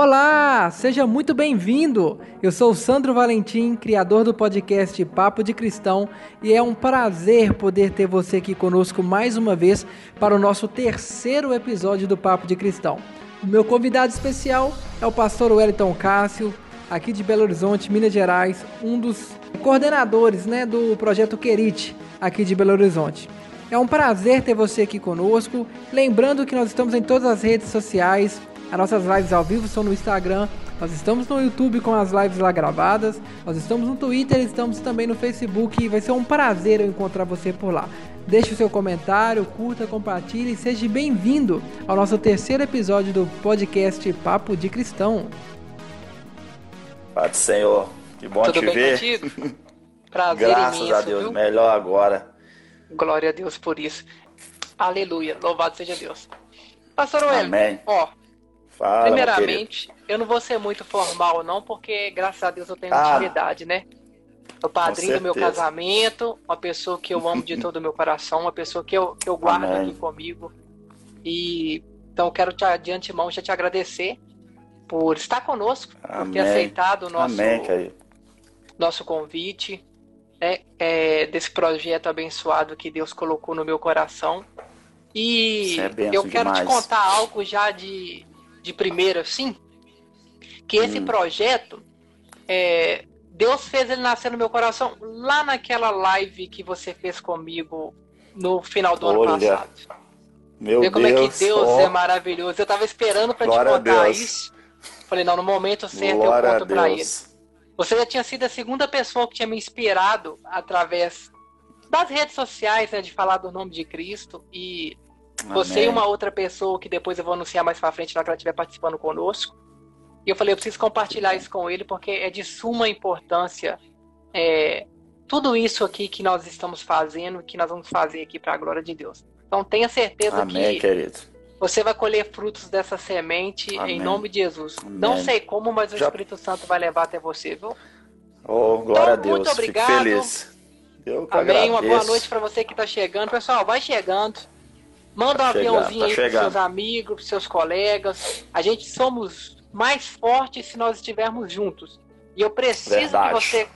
Olá, seja muito bem-vindo. Eu sou o Sandro Valentim, criador do podcast Papo de Cristão, e é um prazer poder ter você aqui conosco mais uma vez para o nosso terceiro episódio do Papo de Cristão. O meu convidado especial é o pastor Wellington Cássio, aqui de Belo Horizonte, Minas Gerais, um dos coordenadores né, do projeto Querite, aqui de Belo Horizonte. É um prazer ter você aqui conosco. Lembrando que nós estamos em todas as redes sociais, as nossas lives ao vivo são no Instagram. Nós estamos no YouTube com as lives lá gravadas. Nós estamos no Twitter, estamos também no Facebook. E vai ser um prazer eu encontrar você por lá. Deixe o seu comentário, curta, compartilhe e seja bem-vindo ao nosso terceiro episódio do podcast Papo de Cristão. Pai do Senhor, que bom Tudo te bem ver. contigo? Prazer Graças imenso, a Deus, viu? melhor agora. Glória a Deus por isso. Aleluia, louvado seja Deus. Pastor Amém. ó, Fala, primeiramente, eu não vou ser muito formal não, porque graças a Deus eu tenho Ah. intimidade, né? O padrinho do meu casamento, uma pessoa que eu amo de todo o meu coração, uma pessoa que eu, que eu guardo Amém. aqui comigo. E então eu quero te, de antemão já te agradecer por estar conosco, por ter Amém. aceitado o nosso, Amém, nosso convite, né, é, desse projeto abençoado que Deus colocou no meu coração. E é eu quero te demais. contar algo já de, de primeiro, assim, que esse Hum. projeto, é, Deus fez ele nascer no meu coração lá naquela live que você fez comigo no final do ano Olha, passado. Meu Vê como é Deus, que Deus ó, é maravilhoso. Eu tava esperando para te contar isso. Falei, não, no momento certo glória eu conto para ele. Você já tinha sido a segunda pessoa que tinha me inspirado através das redes sociais, né, de falar do nome de Cristo. E você Amém. e uma outra pessoa que depois eu vou anunciar mais pra frente, na hora que ela estiver participando conosco. E eu falei, eu preciso compartilhar isso com ele, porque é de suma importância é, tudo isso aqui que nós estamos fazendo, que nós vamos fazer aqui para a glória de Deus. Então tenha certeza Amém, que querido. você vai colher frutos dessa semente em Amém. nome de Jesus. Amém. Não sei como, mas o Já- Espírito Santo vai levar até você, viu? Oh, glória a Então, muito Deus. obrigado. Fico feliz. Eu Amém. Uma boa agradeço. noite para você que está chegando. Pessoal, vai chegando. Manda Tá um chegando, aviãozinho tá aí para seus amigos, para seus colegas. A gente somos mais fortes se nós estivermos juntos. E eu preciso Verdade. que você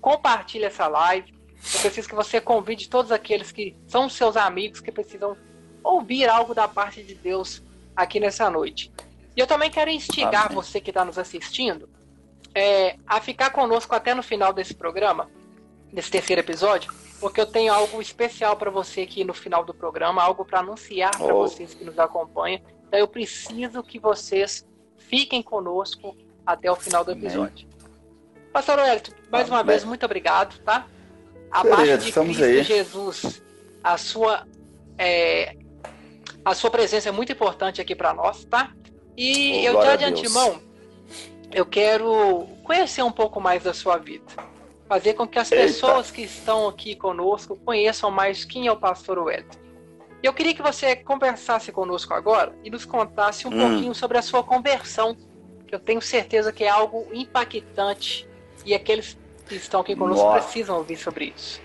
compartilhe essa live. Eu preciso que você convide todos aqueles que são seus amigos que precisam ouvir algo da parte de Deus aqui nessa noite. E eu também quero instigar Amém. você que está nos assistindo é, a ficar conosco até no final desse programa, desse terceiro episódio, porque eu tenho algo especial para você aqui no final do programa, algo para anunciar para Oh. vocês que nos acompanham. Então eu preciso que vocês fiquem conosco até o final do Amém. episódio. Pastor Wellington, mais uma Amém. vez, muito obrigado, tá? A Querido, parte de Cristo aí. Jesus, a sua, é, a sua presença é muito importante aqui para nós, tá? E Oh, eu já de antemão, eu quero conhecer um pouco mais da sua vida. Fazer com que as Eita. pessoas que estão aqui conosco conheçam mais quem é o pastor Wellington. Eu queria que você conversasse conosco agora e nos contasse um Hum. pouquinho sobre a sua conversão, que eu tenho certeza que é algo impactante e aqueles que estão aqui conosco Nossa. precisam ouvir sobre isso.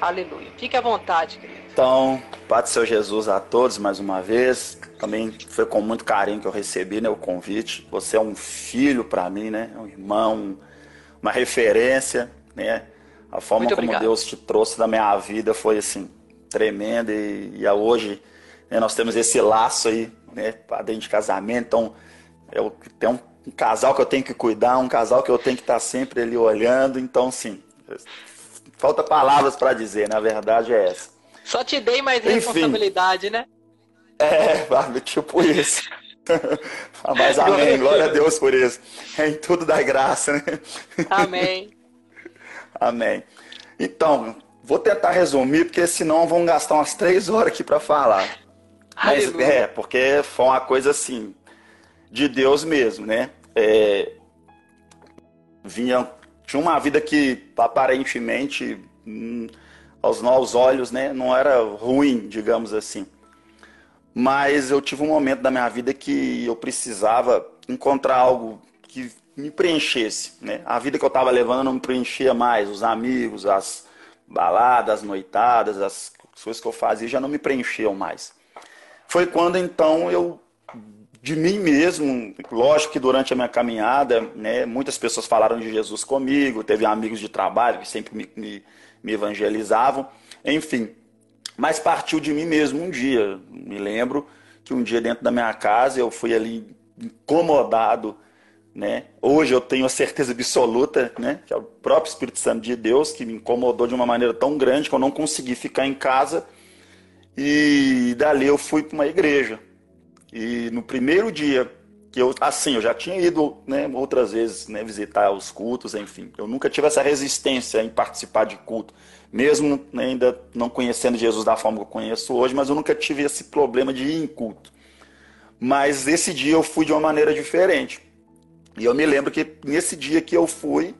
Aleluia. Fique à vontade, querido. Então, Pai do Seu Jesus a todos mais uma vez. Também foi com muito carinho que eu recebi né, o convite. Você é um filho para mim, né? Um irmão, uma referência, né? A forma Muito como obrigado. Deus te trouxe da minha vida foi assim tremenda e, e a hoje né, nós temos esse laço aí, né? Para dentro de casamento. Então, eu tenho um, um casal que eu tenho que cuidar, um casal que eu tenho que estar sempre ali olhando. Então, sim, falta palavras para dizer. Na verdade é essa. Só te dei mais Enfim. responsabilidade, né? É, tipo isso. Mas amém, glória a Deus por isso. É em tudo da graça, né? Amém. Amém. Então, vou tentar resumir, porque senão vão gastar umas três horas aqui para falar. Mas Aleluia. é, porque foi uma coisa assim, de Deus mesmo, né? É, vinha, tinha uma vida que aparentemente, hum, aos nossos olhos, né, não era ruim, digamos assim. Mas eu tive um momento da minha vida que eu precisava encontrar algo que me preenchesse, né? A vida que eu estava levando não me preenchia mais, os amigos, as baladas, as noitadas, as coisas que eu fazia já não me preenchiam mais. Foi quando então eu de mim mesmo. Lógico que durante a minha caminhada, né, muitas pessoas falaram de Jesus comigo, teve amigos de trabalho que sempre me, me, me evangelizavam, enfim. Mas partiu de mim mesmo um dia. Me lembro que um dia dentro da minha casa eu fui ali incomodado, né? Hoje eu tenho a certeza absoluta, né, que é o próprio Espírito Santo de Deus que me incomodou de uma maneira tão grande que eu não consegui ficar em casa. E dali eu fui para uma igreja. E no primeiro dia que eu, assim, eu já tinha ido, né, outras vezes, né, visitar os cultos, enfim. Eu nunca tive essa resistência em participar de culto, mesmo né, ainda não conhecendo Jesus da forma que eu conheço hoje, mas eu nunca tive esse problema de ir em culto. Mas esse dia eu fui de uma maneira diferente. E eu me lembro que nesse dia que eu fui,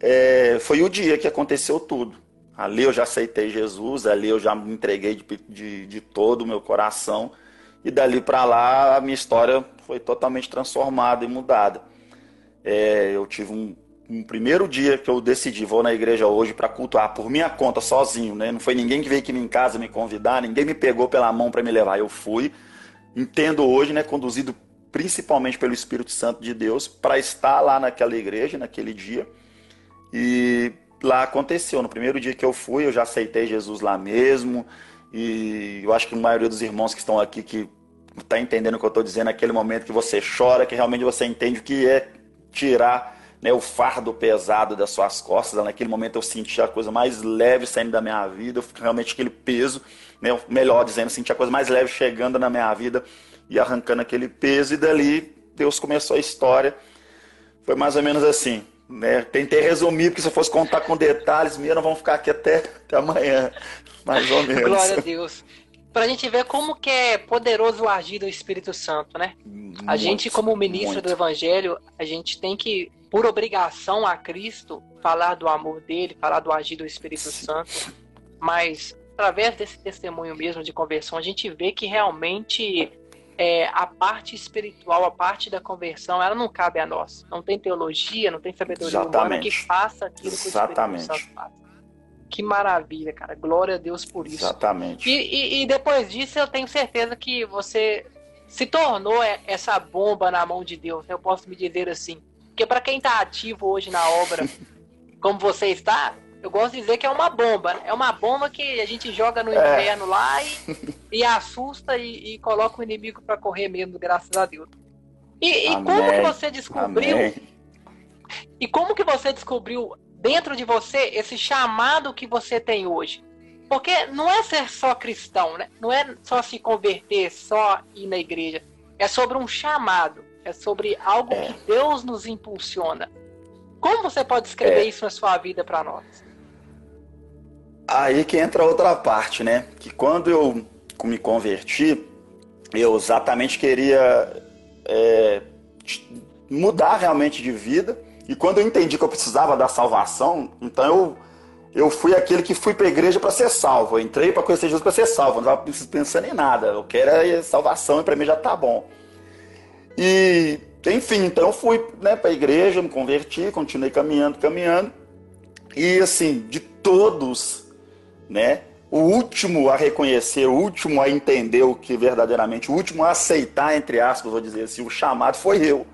é, foi o dia que aconteceu tudo. Ali eu já aceitei Jesus, ali eu já me entreguei de, de, de todo o meu coração. E dali para lá a minha história foi totalmente transformada e mudada. É, eu tive um, um, primeiro dia que eu decidi, vou na igreja hoje para cultuar por minha conta, sozinho, né? Não foi ninguém que veio aqui em casa me convidar, ninguém me pegou pela mão para me levar. Eu fui, entendo hoje, né, conduzido principalmente pelo Espírito Santo de Deus, para estar lá naquela igreja, naquele dia. E lá aconteceu. No primeiro dia que eu fui, eu já aceitei Jesus lá mesmo. E eu acho que a maioria dos irmãos que estão aqui que está entendendo o que eu estou dizendo, naquele momento que você chora, que realmente você entende o que é tirar né, o fardo pesado das suas costas. Naquele momento eu senti a coisa mais leve saindo da minha vida, realmente aquele peso, né, melhor dizendo, senti a coisa mais leve chegando na minha vida e arrancando aquele peso. E dali Deus começou a história. Foi mais ou menos assim. Né? Tentei resumir, porque se eu fosse contar com detalhes, mesmo, vamos ficar aqui até, até amanhã. Mais ou menos. Glória a Deus. Pra gente ver como que é poderoso o agir do Espírito Santo, né? Muito, a gente, como ministro muito. do Evangelho, a gente tem que, por obrigação a Cristo, falar do amor dele, falar do agir do Espírito. Santo. Mas, através desse testemunho mesmo de conversão, a gente vê que realmente é, a parte espiritual, a parte da conversão, ela não cabe a nós. Não tem teologia, não tem sabedoria Exatamente. humana que faça aquilo que Exatamente. o Espírito Santo faz. Que maravilha, cara. Glória a Deus por isso. Exatamente. E, e, e depois disso, eu tenho certeza que você se tornou essa bomba na mão de Deus. Eu posso me dizer assim. Porque para quem está ativo hoje na obra, como você está, eu gosto de dizer que é uma bomba. É uma bomba que a gente joga no é. inferno lá e, e assusta e, e, coloca o inimigo para correr mesmo, graças a Deus. E, e como que você descobriu? Amém. E como que você descobriu dentro de você esse chamado que você tem hoje. Porque não é ser só cristão, né? não é só se converter, só ir na igreja. É sobre um chamado, é sobre algo é. que Deus nos impulsiona. Como você pode escrever é. isso na sua vida para nós? Aí que entra outra parte, né? Que quando eu me converti, eu exatamente queria é, mudar realmente de vida e quando eu entendi que eu precisava da salvação, então eu, eu fui aquele que fui para a igreja para ser salvo. Eu entrei para conhecer Jesus para ser salvo. não estava pensando em nada. Eu quero é salvação e para mim já tá bom. E, enfim, então fui né, para a igreja, me converti, continuei caminhando, caminhando. E, assim, de todos, né? O último a reconhecer, o último a entender o que verdadeiramente, o último a aceitar, entre aspas, vou dizer assim, o chamado foi eu.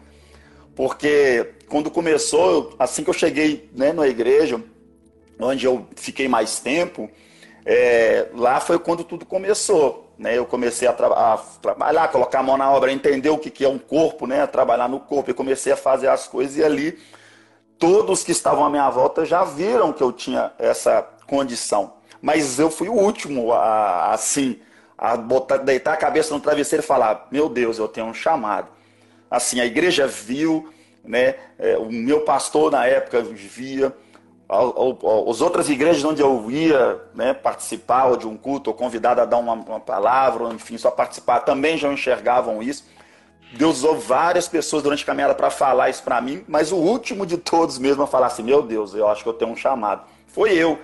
Porque quando começou, assim que eu cheguei né, na igreja, onde eu fiquei mais tempo, é, lá foi quando tudo começou. Né? Eu comecei a, tra a, trabalhar, colocar a mão na obra, entender o que, que é um corpo, né? trabalhar no corpo. E comecei a fazer as coisas e ali todos que estavam à minha volta já viram que eu tinha essa condição. Mas eu fui o último a, assim, a botar, deitar a cabeça no travesseiro e falar: Meu Deus, eu tenho um chamado. Assim, a igreja viu, né? É, o meu pastor na época via, as outras igrejas onde eu ia né, participar de um culto, ou convidado a dar uma, uma palavra, ou enfim, só participar, também já enxergavam isso. Deus usou várias pessoas durante a caminhada para falar isso para mim, mas o último de todos mesmo a falar assim: Meu Deus, eu acho que eu tenho um chamado. Foi eu,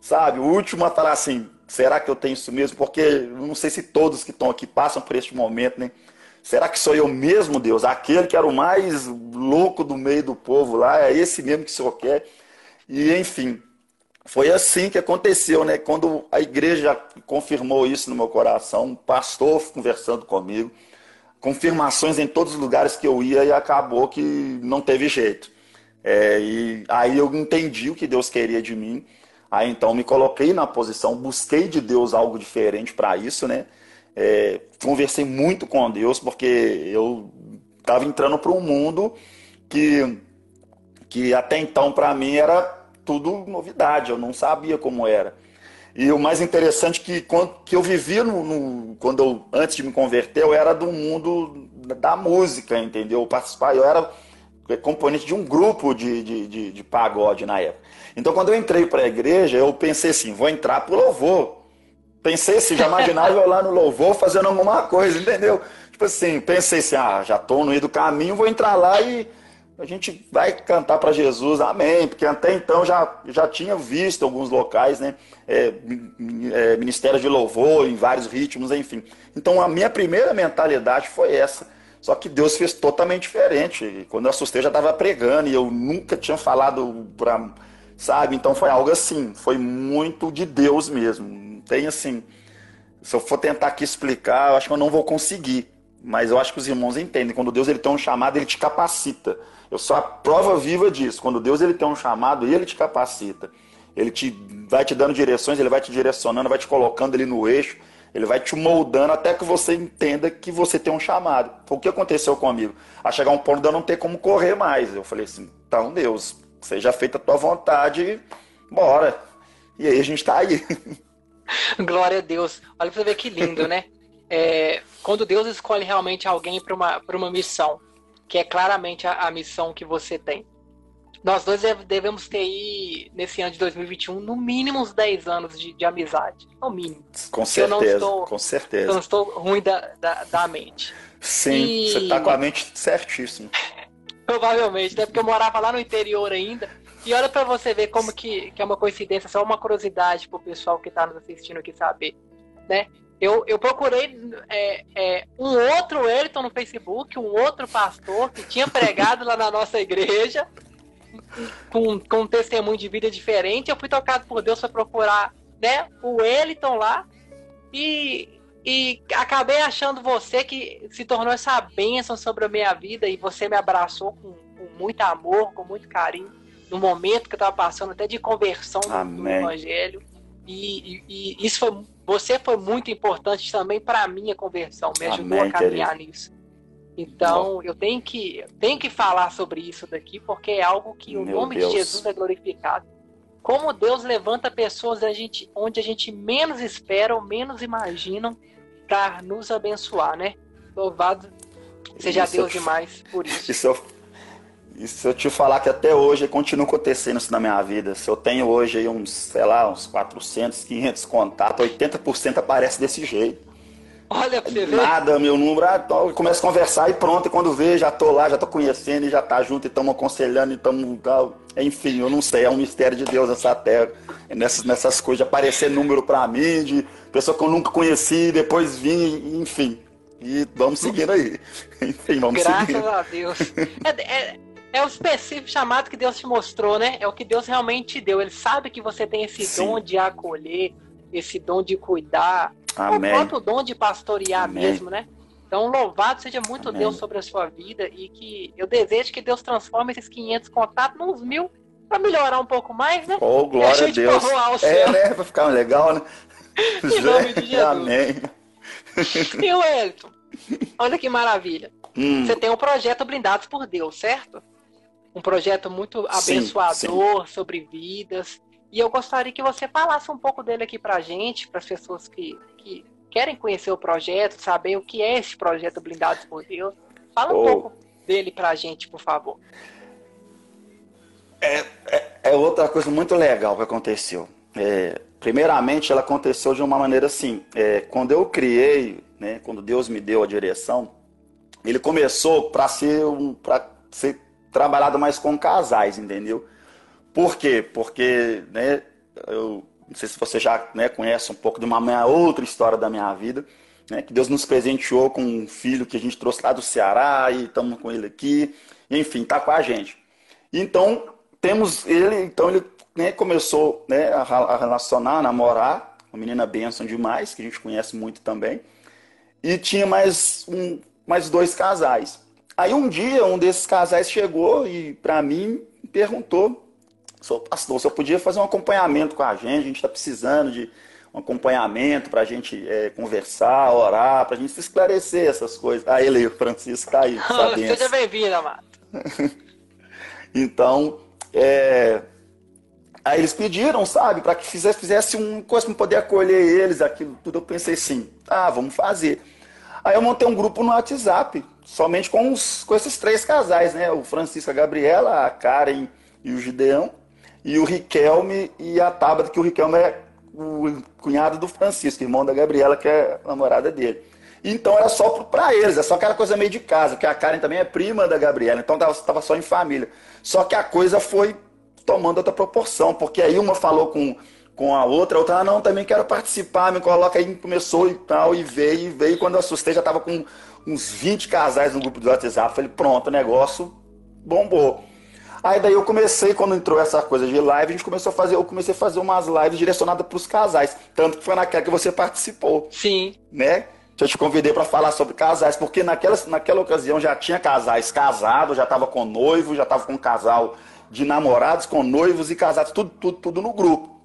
sabe? O último a falar assim: Será que eu tenho isso mesmo? Porque eu não sei se todos que estão aqui passam por este momento, né? Será que sou eu mesmo, Deus? Aquele que era o mais louco do meio do povo lá, é esse mesmo que o Senhor quer? E, enfim, foi assim que aconteceu, né? Quando a igreja confirmou isso no meu coração, um pastor conversando comigo, confirmações em todos os lugares que eu ia e acabou que não teve jeito. É, e aí eu entendi o que Deus queria de mim. Aí então me coloquei na posição, busquei de Deus algo diferente para isso, né? É, conversei muito com Deus porque eu estava entrando para um mundo que, que até então para mim era tudo novidade, eu não sabia como era. E o mais interessante que quando que eu vivia no, no, quando eu antes de me converter, eu era do mundo da música, entendeu? Eu eu era componente de um grupo de, de, de, de pagode na época. Então quando eu entrei para a igreja, eu pensei assim, vou entrar pro louvor. Pensei assim, já imaginava eu lá no louvor fazendo alguma coisa, entendeu? Tipo assim, pensei assim, ah, já estou no meio do caminho, vou entrar lá e a gente vai cantar para Jesus, amém, porque até então já, já tinha visto alguns locais, né, é, é, ministérios de louvor em vários ritmos, enfim. Então a minha primeira mentalidade foi essa. Só que Deus fez totalmente diferente. Quando eu assustei, eu já estava pregando e eu nunca tinha falado para, sabe? Então foi algo assim, foi muito de Deus mesmo. Não tem assim, se eu for tentar aqui explicar, eu acho que eu não vou conseguir. Mas eu acho que os irmãos entendem. Quando Deus ele tem um chamado, ele te capacita. Eu sou a prova viva disso. Quando Deus ele tem um chamado, ele te capacita. Ele te vai te dando direções, ele vai te direcionando, vai te colocando ali no eixo, ele vai te moldando até que você entenda que você tem um chamado. Foi o que aconteceu comigo. A chegar um ponto de eu não ter como correr mais. Eu falei assim: então, Deus, seja feita a tua vontade, bora. E aí a gente está aí. Glória a Deus. Olha pra você ver que lindo, né? É, quando Deus escolhe realmente alguém para uma, uma missão, que é claramente a, a missão que você tem. Nós dois devemos ter aí, nesse ano de 2021, no mínimo uns 10 anos de, de amizade. No mínimo. Com certeza, estou, com certeza. Eu não estou ruim da, da, da mente. Sim, e... você está com a mente certíssima. Provavelmente, né? Porque eu morava lá no interior ainda. E olha para você ver como que, que é uma coincidência, só uma curiosidade pro pessoal que está nos assistindo aqui saber. Né? Eu, eu procurei é, é, um outro Elton no Facebook, um outro pastor que tinha pregado lá na nossa igreja, com, com um testemunho de vida diferente. Eu fui tocado por Deus para procurar né, o Eliton lá e, e acabei achando você que se tornou essa bênção sobre a minha vida e você me abraçou com, com muito amor, com muito carinho, no momento que eu estava passando até de conversão Amém. do Evangelho. E, e, e, isso foi, você foi muito importante também para a minha conversão, me ajudou Amém, a caminhar querido. nisso. Então, eu tenho que, tenho que falar sobre isso daqui, porque é algo que Meu o nome Deus. de Jesus é glorificado. Como Deus levanta pessoas a gente, onde a gente menos espera ou menos imaginam para nos abençoar, né? Louvado seja isso Deus demais por isso. Isso e se eu te falar que até hoje continua acontecendo isso na minha vida, se eu tenho hoje aí uns, sei lá, uns 400, 500 contatos, 80% aparece desse jeito. Olha pra você ver. Nada, meu número, ah, então, começa a conversar e pronto, e quando vê, já tô lá, já tô conhecendo e já tá junto e estamos aconselhando e estamos. Enfim, eu não sei, é um mistério de Deus essa terra. Nessas, nessas coisas, de aparecer número pra mim, de pessoa que eu nunca conheci, depois vim, enfim. E vamos seguindo aí. Enfim, vamos Graças seguindo. Graças a Deus. É, é, é o específico chamado que Deus te mostrou, né? É o que Deus realmente te deu. Ele sabe que você tem esse Sim. dom de acolher, esse dom de cuidar, Amém. o próprio dom de pastorear Amém. mesmo, né? Então, louvado seja muito Amém. Deus sobre a sua vida e que eu desejo que Deus transforme esses 500 contatos nos mil para melhorar um pouco mais, né? Oh, glória a, a Deus. É, né? Pra ficar legal, né? em nome de Jesus. Amém. E o Elton? Olha que maravilha. Hum. Você tem um projeto Blindados por Deus, certo? Um projeto muito abençoador sim, sim. sobre vidas. E eu gostaria que você falasse um pouco dele aqui para a gente, para as pessoas que, que querem conhecer o projeto, saber o que é esse projeto Blindados por Deus. Fala um oh. pouco dele para a gente, por favor. É, é, é, outra coisa muito legal que aconteceu. É, primeiramente, ela aconteceu de uma maneira assim. É, quando eu criei, né, quando Deus me deu a direção, ele começou para ser um, para ser trabalhado mais com casais, entendeu? Por quê? Porque, né, eu não sei se você já né, conhece um pouco de uma minha outra história da minha vida, né, que Deus nos presenteou com um filho que a gente trouxe lá do Ceará e estamos com ele aqui, enfim, tá com a gente. Então, temos ele, então ele né, começou né, a relacionar, a namorar, uma menina benção demais, que a gente conhece muito também, e tinha mais um, mais dois casais. Aí um dia um desses casais chegou e para mim perguntou, sou pastor, se eu podia fazer um acompanhamento com a gente, a gente está precisando de um acompanhamento para a gente é, conversar, orar, para a gente se esclarecer essas coisas. Aí ele, o Francisco, está aí. Seja bem-vindo, amado. então, é, Aí eles pediram, sabe, para que fizesse, fizesse um coisa para poder acolher eles, aquilo tudo. Eu pensei assim, ah, vamos fazer. Aí eu montei um grupo no WhatsApp, somente com, os, com esses três casais, né? O Francisco, a Gabriela, a Karen e o Gideão, e o Riquelme e a Tabata, que o Riquelme é o cunhado do Francisco, irmão da Gabriela, que é a namorada dele. Então era só para eles, é só aquela coisa meio de casa, porque a Karen também é prima da Gabriela, então estava só em família. Só que a coisa foi tomando outra proporção, porque aí uma falou com, com a outra, a outra, ah, não, também quero participar, me coloca aí, começou e tal, e veio, e veio, quando eu assustei, já estava com uns 20 casais no grupo do WhatsApp, falei, pronto, o negócio bombou. Aí daí eu comecei, quando entrou essa coisa de live, a gente começou a fazer, eu comecei a fazer umas lives direcionadas para os casais, tanto que foi naquela que você participou. Sim. Né? Eu te convidei para falar sobre casais, porque naquela, naquela ocasião já tinha casais casados, já estava com noivo, já estava com um casal de namorados com noivos e casados, tudo, tudo, tudo no grupo.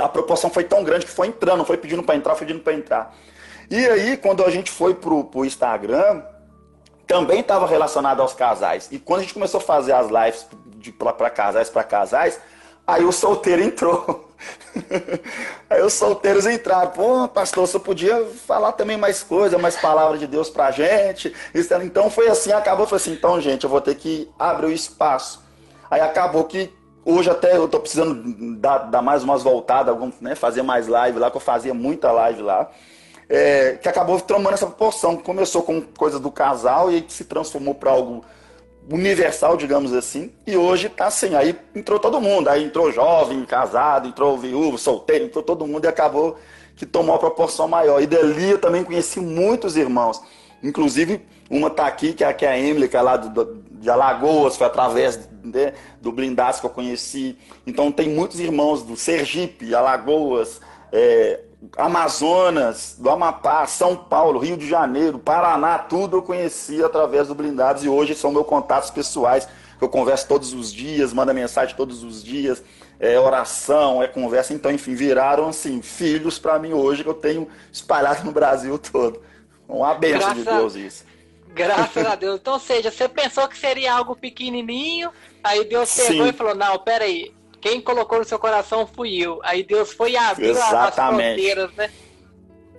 A proporção foi tão grande que foi entrando, foi pedindo para entrar, foi pedindo para entrar. E aí, quando a gente foi pro, pro Instagram, também estava relacionado aos casais. E quando a gente começou a fazer as lives para casais para casais, aí o solteiro entrou. aí os solteiros entraram. Pô, pastor, você podia falar também mais coisa, mais palavras de Deus pra gente. Então foi assim, acabou, foi assim, então, gente, eu vou ter que abrir o espaço Aí acabou que hoje até eu tô precisando dar, dar mais umas voltadas, né, fazer mais live lá, que eu fazia muita live lá. É, que acabou tomando essa proporção. Começou com coisa do casal e se transformou para algo universal, digamos assim. E hoje tá assim, aí entrou todo mundo. Aí entrou jovem, casado, entrou viúvo, solteiro, entrou todo mundo e acabou que tomou uma proporção maior. E dali eu também conheci muitos irmãos. Inclusive, uma tá aqui, que é, que é a Emily, que é lá do, de Alagoas, foi através né, do blindaço que eu conheci. Então tem muitos irmãos do Sergipe, Alagoas, é, Amazonas, do Amapá, São Paulo, Rio de Janeiro, Paraná, tudo eu conheci através do Blindados e hoje são meus contatos pessoais, que eu converso todos os dias, mando mensagem todos os dias, é oração, é conversa, então enfim, viraram assim, filhos para mim hoje que eu tenho espalhado no Brasil todo. Uma benção de Deus isso. Graças a Deus. Então, ou seja, você pensou que seria algo pequenininho, aí Deus pegou Sim. e falou: Não, peraí, quem colocou no seu coração fui eu. Aí Deus foi abrir as fronteiras, né?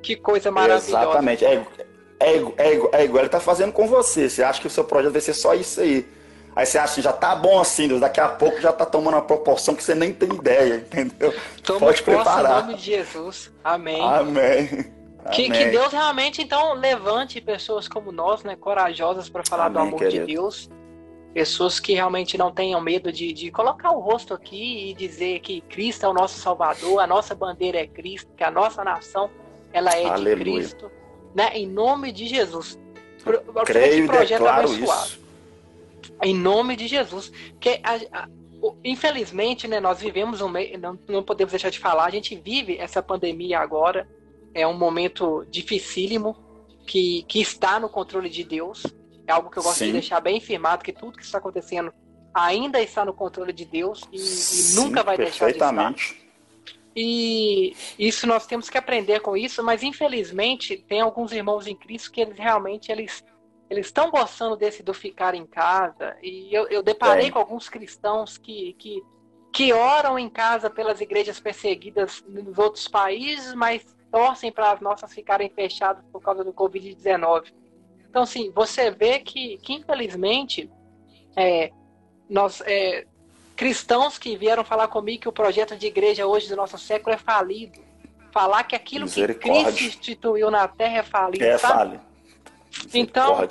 Que coisa maravilhosa. Exatamente. É, é, é, é igual ele tá fazendo com você. Você acha que o seu projeto vai ser só isso aí. Aí você acha que já tá bom assim, Deus, daqui a pouco já tá tomando uma proporção que você nem tem ideia, entendeu? Toma Pode preparar. Em nome de Jesus. Amém. Amém. Que, que, Deus realmente, então, levante pessoas como nós, né, corajosas para falar Amém, do amor querido. de Deus. Pessoas que realmente não tenham medo de, de colocar o rosto aqui e dizer que Cristo é o nosso Salvador, a nossa bandeira é Cristo, que a nossa nação ela é Aleluia. de Cristo. Né, em nome de Jesus. Creio e declaro abençoado. isso. Em nome de Jesus. Que a, a, infelizmente, né, nós vivemos um meio, não, não podemos deixar de falar, a gente vive essa pandemia agora é um momento dificílimo que, que está no controle de Deus. É algo que eu gosto Sim. de deixar bem firmado, que tudo que está acontecendo ainda está no controle de Deus e, e nunca vai deixar de estar. E isso nós temos que aprender com isso, mas infelizmente tem alguns irmãos em Cristo que eles realmente eles eles estão gostando desse do ficar em casa. E eu, eu deparei é. com alguns cristãos que, que, que oram em casa pelas igrejas perseguidas nos outros países, mas torcem para as nossas ficarem fechadas por causa do Covid-19. Então, assim, você vê que, que infelizmente, é, nós, é, cristãos que vieram falar comigo que o projeto de igreja hoje do nosso século é falido. Falar que aquilo que Cristo instituiu na terra é falido. É sabe? Então,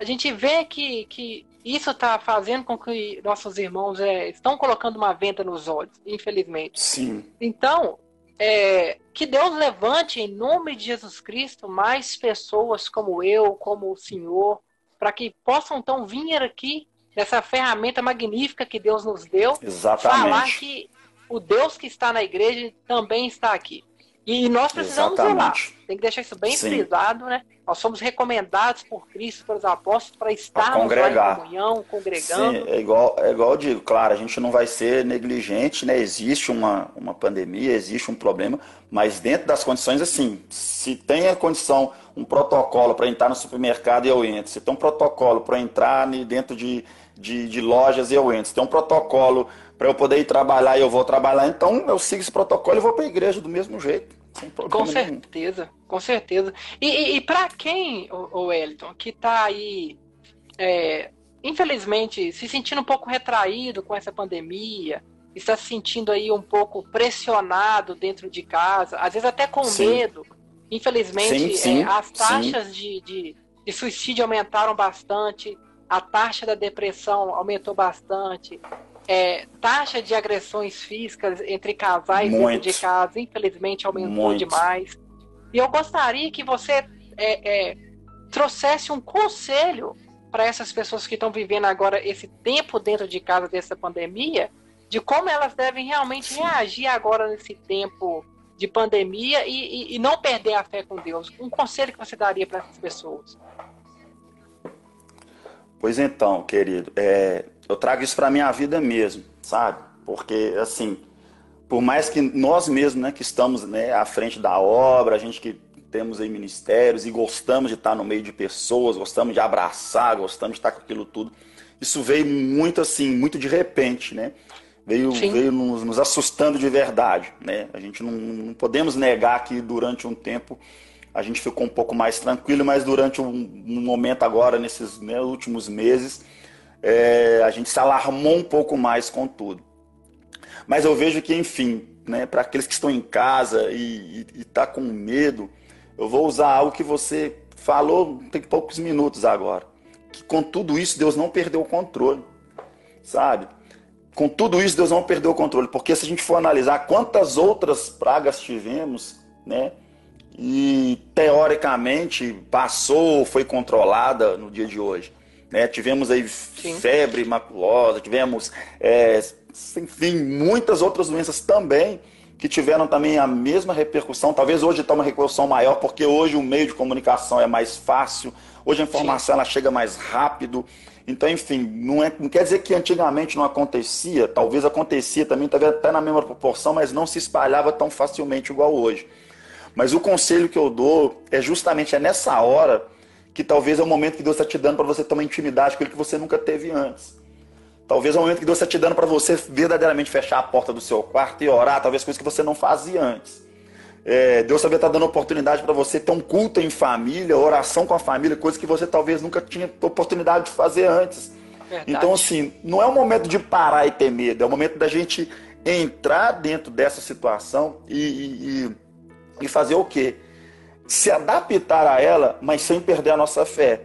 a gente vê que, que isso está fazendo com que nossos irmãos é, estão colocando uma venda nos olhos, infelizmente. Sim. Então, é, que Deus levante em nome de Jesus Cristo mais pessoas como eu, como o Senhor, para que possam então vir aqui nessa ferramenta magnífica que Deus nos deu, Exatamente. falar que o Deus que está na igreja também está aqui. E nós precisamos Exatamente. Tem que deixar isso bem Sim. frisado, né? Nós somos recomendados por Cristo, pelos apóstolos, para estarmos lá em comunhão, congregando. Sim, é igual, é igual eu digo, claro, a gente não vai ser negligente, né? Existe uma, uma pandemia, existe um problema, mas dentro das condições, assim, se tem a condição, um protocolo para entrar no supermercado, eu entro. Se tem um protocolo para entrar dentro de, de, de lojas, eu entro. Se tem um protocolo para eu poder ir trabalhar e eu vou trabalhar, então eu sigo esse protocolo e vou para a igreja do mesmo jeito. Com certeza, nenhum. com certeza. E, e, e para quem, o, o Wellington, que está aí, é, infelizmente, se sentindo um pouco retraído com essa pandemia, está se sentindo aí um pouco pressionado dentro de casa, às vezes até com sim. medo. Infelizmente, sim, sim, é, as taxas de, de, de suicídio aumentaram bastante, a taxa da depressão aumentou bastante, é, taxa de agressões físicas entre casais dentro de casa, infelizmente, aumentou Muito. demais. E eu gostaria que você é, é, trouxesse um conselho para essas pessoas que estão vivendo agora esse tempo dentro de casa dessa pandemia, de como elas devem realmente Sim. reagir agora nesse tempo de pandemia e, e, e, não perder a fé com Deus. Um conselho que você daria para essas pessoas? Pois então, querido, é, eu trago isso para minha vida mesmo, sabe? Porque assim, por mais que nós mesmos, né, que estamos né, à frente da obra, a gente que temos aí ministérios e gostamos de estar no meio de pessoas, gostamos de abraçar, gostamos de estar com aquilo tudo. Isso veio muito assim, muito de repente, né? Veio, veio nos, nos, assustando de verdade, né? A gente não, não, podemos negar que durante um tempo a gente ficou um pouco mais tranquilo, mas durante um, um momento agora, nesses né, últimos meses, é, a gente se alarmou um pouco mais com tudo. Mas eu vejo que, enfim, né, para aqueles que estão em casa e estão tá com medo, eu vou usar algo que você falou tem poucos minutos agora. Que com tudo isso Deus não perdeu o controle, sabe? Com tudo isso Deus não perdeu o controle, porque se a gente for analisar quantas outras pragas tivemos, né? E teoricamente passou, foi controlada no dia de hoje. Né? Tivemos aí Sim. febre maculosa, tivemos, é, enfim, muitas outras doenças também que tiveram também a mesma repercussão. Talvez hoje está uma repercussão maior, porque hoje o meio de comunicação é mais fácil, hoje a informação ela chega mais rápido. Então, enfim, não, é, não quer dizer que antigamente não acontecia, talvez acontecia também, talvez até na mesma proporção, mas não se espalhava tão facilmente igual hoje. Mas o conselho que eu dou é justamente é nessa hora que talvez é o momento que Deus está te dando para você ter uma intimidade com Ele que você nunca teve antes. Talvez é o momento que Deus está te dando para você verdadeiramente fechar a porta do seu quarto e orar, talvez coisas que você não fazia antes. É, Deus talvez está dando oportunidade para você ter um culto em família, oração com a família, coisas que você talvez nunca tinha oportunidade de fazer antes. Verdade. Então, assim, não é o momento de parar e ter medo, é o momento da gente entrar dentro dessa situação e, e, e fazer o quê? Se adaptar a ela, mas sem perder a nossa fé.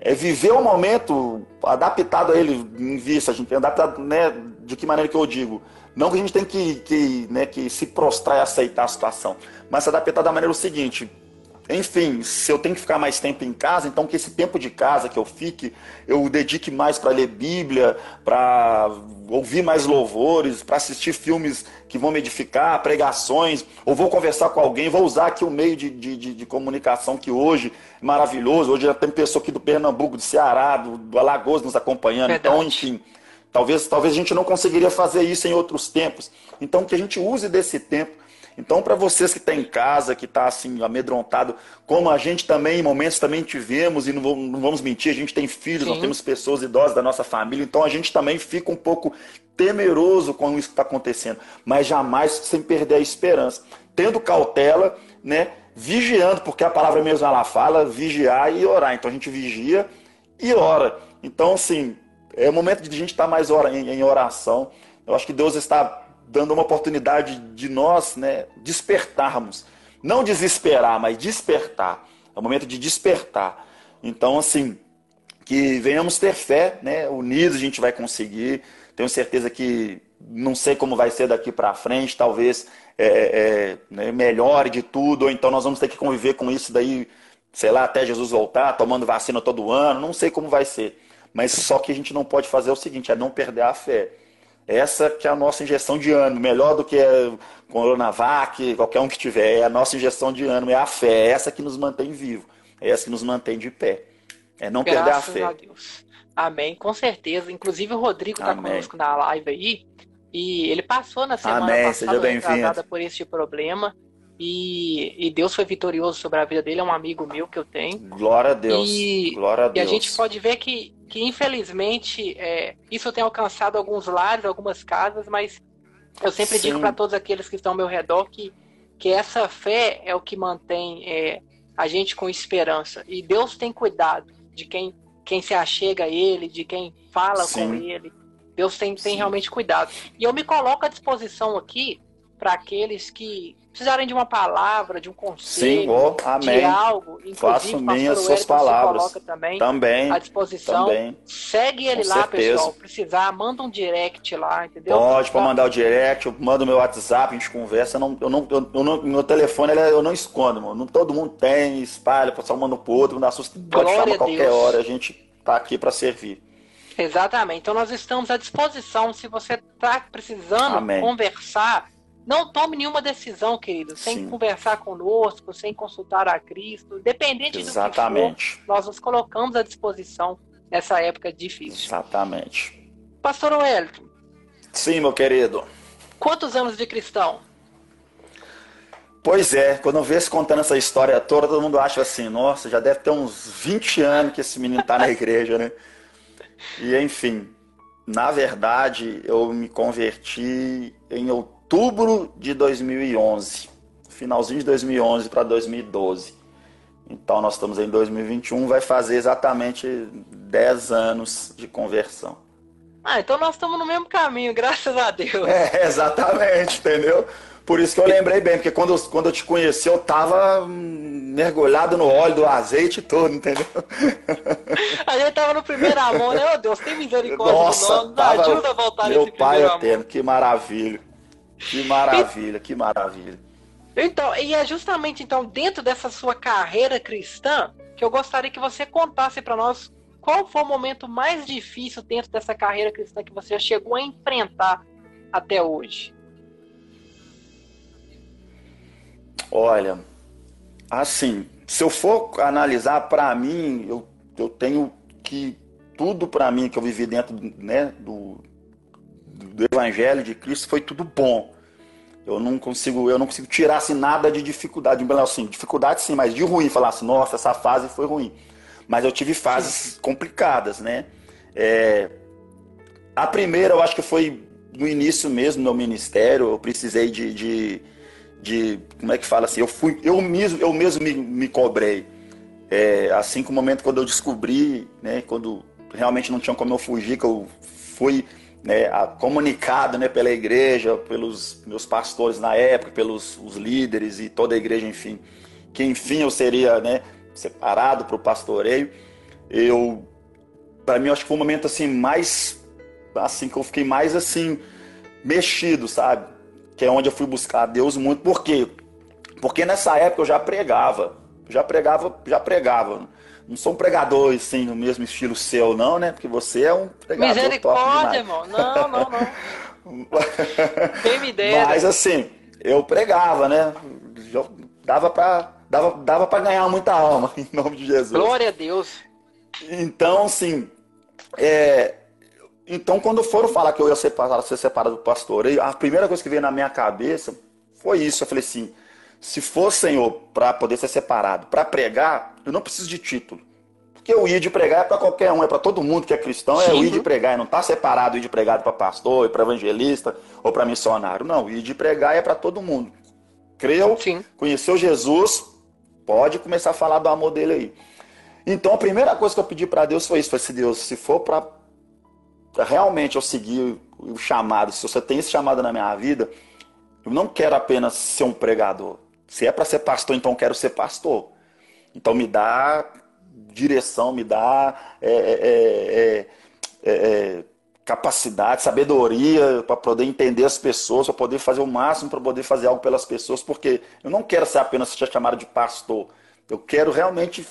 É viver o momento adaptado a ele em vista, a gente adaptado, né, de que maneira que eu digo? Não que a gente tem que, que, né, que se prostrar e aceitar a situação, mas se adaptar da maneira o seguinte, enfim, se eu tenho que ficar mais tempo em casa, então que esse tempo de casa que eu fique, eu dedique mais para ler Bíblia, para ouvir mais louvores, para assistir filmes que vão me edificar, pregações, ou vou conversar com alguém, vou usar aqui o meio de, de, de, de comunicação que hoje é maravilhoso. Hoje já tem pessoa aqui do Pernambuco, do Ceará, do, do Alagoas nos acompanhando. Verdade. Então, enfim, talvez, talvez a gente não conseguiria fazer isso em outros tempos. Então, que a gente use desse tempo então, para vocês que estão tá em casa, que está assim, amedrontado, como a gente também, em momentos também tivemos, e não vamos, mentir, a gente tem filhos, Sim. nós temos pessoas idosas da nossa família, então a gente também fica um pouco temeroso com isso que está acontecendo, mas jamais sem perder a esperança. Tendo cautela, né? Vigiando, porque a palavra mesmo ela fala, vigiar e orar. Então a gente vigia e ora. Então, assim, é o momento de a gente estar tá mais em oração. Eu acho que Deus está dando uma oportunidade de nós né, despertarmos. Não desesperar, mas despertar. É o momento de despertar. Então, assim, que venhamos ter fé, né? Unidos a gente vai conseguir. Tenho certeza que não sei como vai ser daqui para frente, talvez é, é, né, melhore de tudo, ou então nós vamos ter que conviver com isso daí, sei lá, até Jesus voltar, tomando vacina todo ano, não sei como vai ser. Mas só que a gente não pode fazer o seguinte, é não perder a fé Essa que é a nossa injeção de ânimo, melhor do que a Coronavac, qualquer um que tiver. É a nossa injeção de ânimo, é a fé, é essa que nos mantém vivo, é essa que nos mantém de pé. É não Graças perder a fé. A Deus. Amém, com certeza. Inclusive o Rodrigo está conosco na live aí. E ele passou na semana Amém. passada por este problema. E, e, Deus foi vitorioso sobre a vida dele, é um amigo meu que eu tenho. Glória a Deus. E, Glória a, Deus. e a gente pode ver que, que infelizmente, é, isso tem alcançado alguns lares, algumas casas, mas eu sempre Sim. digo para todos aqueles que estão ao meu redor que, que essa fé é o que mantém é, a gente com esperança. E Deus tem cuidado de quem, quem se achega a Ele, de quem fala Sim. com Ele. Deus tem, tem realmente cuidado. E eu me coloco à disposição aqui para aqueles que precisarem de uma palavra, de um conselho, Sim, oh, amém. de algo, faço minhas suas palavras. também, também à disposição. Também. Segue ele Com lá, certeza. pessoal. Precisar, manda um direct lá, entendeu? Pode, pode mandar o direct, eu mando meu WhatsApp, a gente conversa. Eu não, eu não, eu não, meu telefone eu não escondo, mano. Todo mundo tem, espalha, só manda pro outro, não dá susto. Pode chamar a qualquer hora, a gente tá aqui para servir. Exatamente. Então nós estamos à disposição. Se você está precisando Amém. conversar, não tome nenhuma decisão, querido, sem Sim. conversar conosco, sem consultar a Cristo. Dependente Exatamente. do que for, nós nos colocamos à disposição nessa época difícil. Exatamente. Pastor Wellington. Sim, meu querido. Quantos anos de cristão? Pois é, quando eu vejo contando essa história toda, todo mundo acha assim, nossa, já deve ter uns 20 anos que esse menino está na igreja, né? E enfim, na verdade, eu me converti em outubro outubro de 2011, finalzinho de 2011 para 2012. Então nós estamos em 2021, vai fazer exatamente 10 anos de conversão. Ah, então nós estamos no mesmo caminho, graças a Deus. É, exatamente, entendeu? Por isso que eu lembrei bem, porque quando, quando eu te conheci, eu tava mergulhado no óleo do azeite todo, entendeu? A gente tava no primeiro amor, né? Oh, Deus, tem misericórdia Nossa, do tava, ajuda a voltar meu nesse pai primeiro eterno, amor. que maravilha. Que maravilha, que maravilha. Então, e é justamente então dentro dessa sua carreira cristã que eu gostaria que você contasse para nós qual foi o momento mais difícil dentro dessa carreira cristã que você já chegou a enfrentar até hoje. Olha, assim, se eu for analisar para mim, eu, eu tenho que tudo para mim que eu vivi dentro né, do, do Evangelho de Cristo foi tudo bom. Eu não consigo, eu não consigo tirar assim, nada de dificuldade. Assim, dificuldade sim, mas de ruim, falar assim, nossa, essa fase foi ruim. Mas eu tive fases complicadas, né? É, a primeira eu acho que foi no início mesmo do meu ministério, eu precisei de, de, de, como é que fala assim, eu fui, eu mesmo, eu mesmo me, me cobrei. É, assim que o momento quando eu descobri, né, quando realmente não tinha como eu fugir, que eu fui né, comunicado né, pela igreja, pelos meus pastores na época, pelos os líderes e toda a igreja, enfim, que enfim eu seria né, separado para o pastoreio. Eu, para mim, acho que foi um momento assim mais, assim que eu fiquei mais assim mexido, sabe? Que é onde eu fui buscar Deus muito. Por quê? Porque nessa época eu já pregava, já pregava, já pregava. Não sou um pregador, assim, no mesmo estilo seu, não, né? Porque você é um pregador Misericórdia, irmão. Não, não, não. Quem me dera. Mas, assim, eu pregava, né? Dava pra, dava, dava pra ganhar muita alma, em nome de Jesus. Glória a Deus. Então, assim, é... Então, quando foram falar que eu ia separar, ser separado do pastor, a primeira coisa que veio na minha cabeça foi isso. Eu falei assim, se for, Senhor, para poder ser separado, para pregar, eu não preciso de título. Porque o ir de pregar é para qualquer um, é para todo mundo que é cristão, é Sim. o ir de pregar. Não está separado o ir de pregar para pastor, para evangelista ou para missionário. Não, o ir de pregar é para todo mundo. Creu, Sim. conheceu Jesus, pode começar a falar do amor dele aí. Então a primeira coisa que eu pedi para Deus foi isso: foi se assim, Deus, se for para realmente eu seguir o chamado, se você tem esse chamado na minha vida, eu não quero apenas ser um pregador. Se é para ser pastor, então quero ser pastor. Então me dá direção, me dá é, é, é, capacidade, sabedoria para poder entender as pessoas, para poder fazer o máximo para poder fazer algo pelas pessoas, porque eu não quero ser apenas chamado de pastor. Eu quero realmente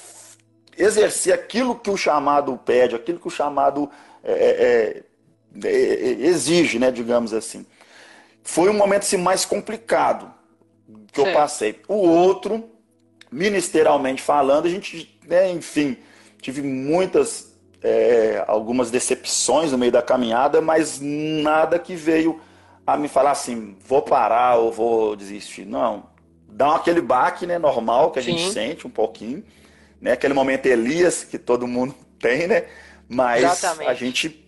exercer aquilo que o chamado pede, aquilo que o chamado é, é, exige, né, digamos assim. Foi um momento assim, mais complicado que certo. eu passei. O outro, ministerialmente falando, a gente, né, enfim, tive muitas, é, algumas decepções no meio da caminhada, mas nada que veio a me falar assim, vou parar ou vou desistir. Não, dá aquele baque, né, normal que a Sim. gente sente um pouquinho, né, aquele momento Elias que todo mundo tem, né, mas Exatamente. a gente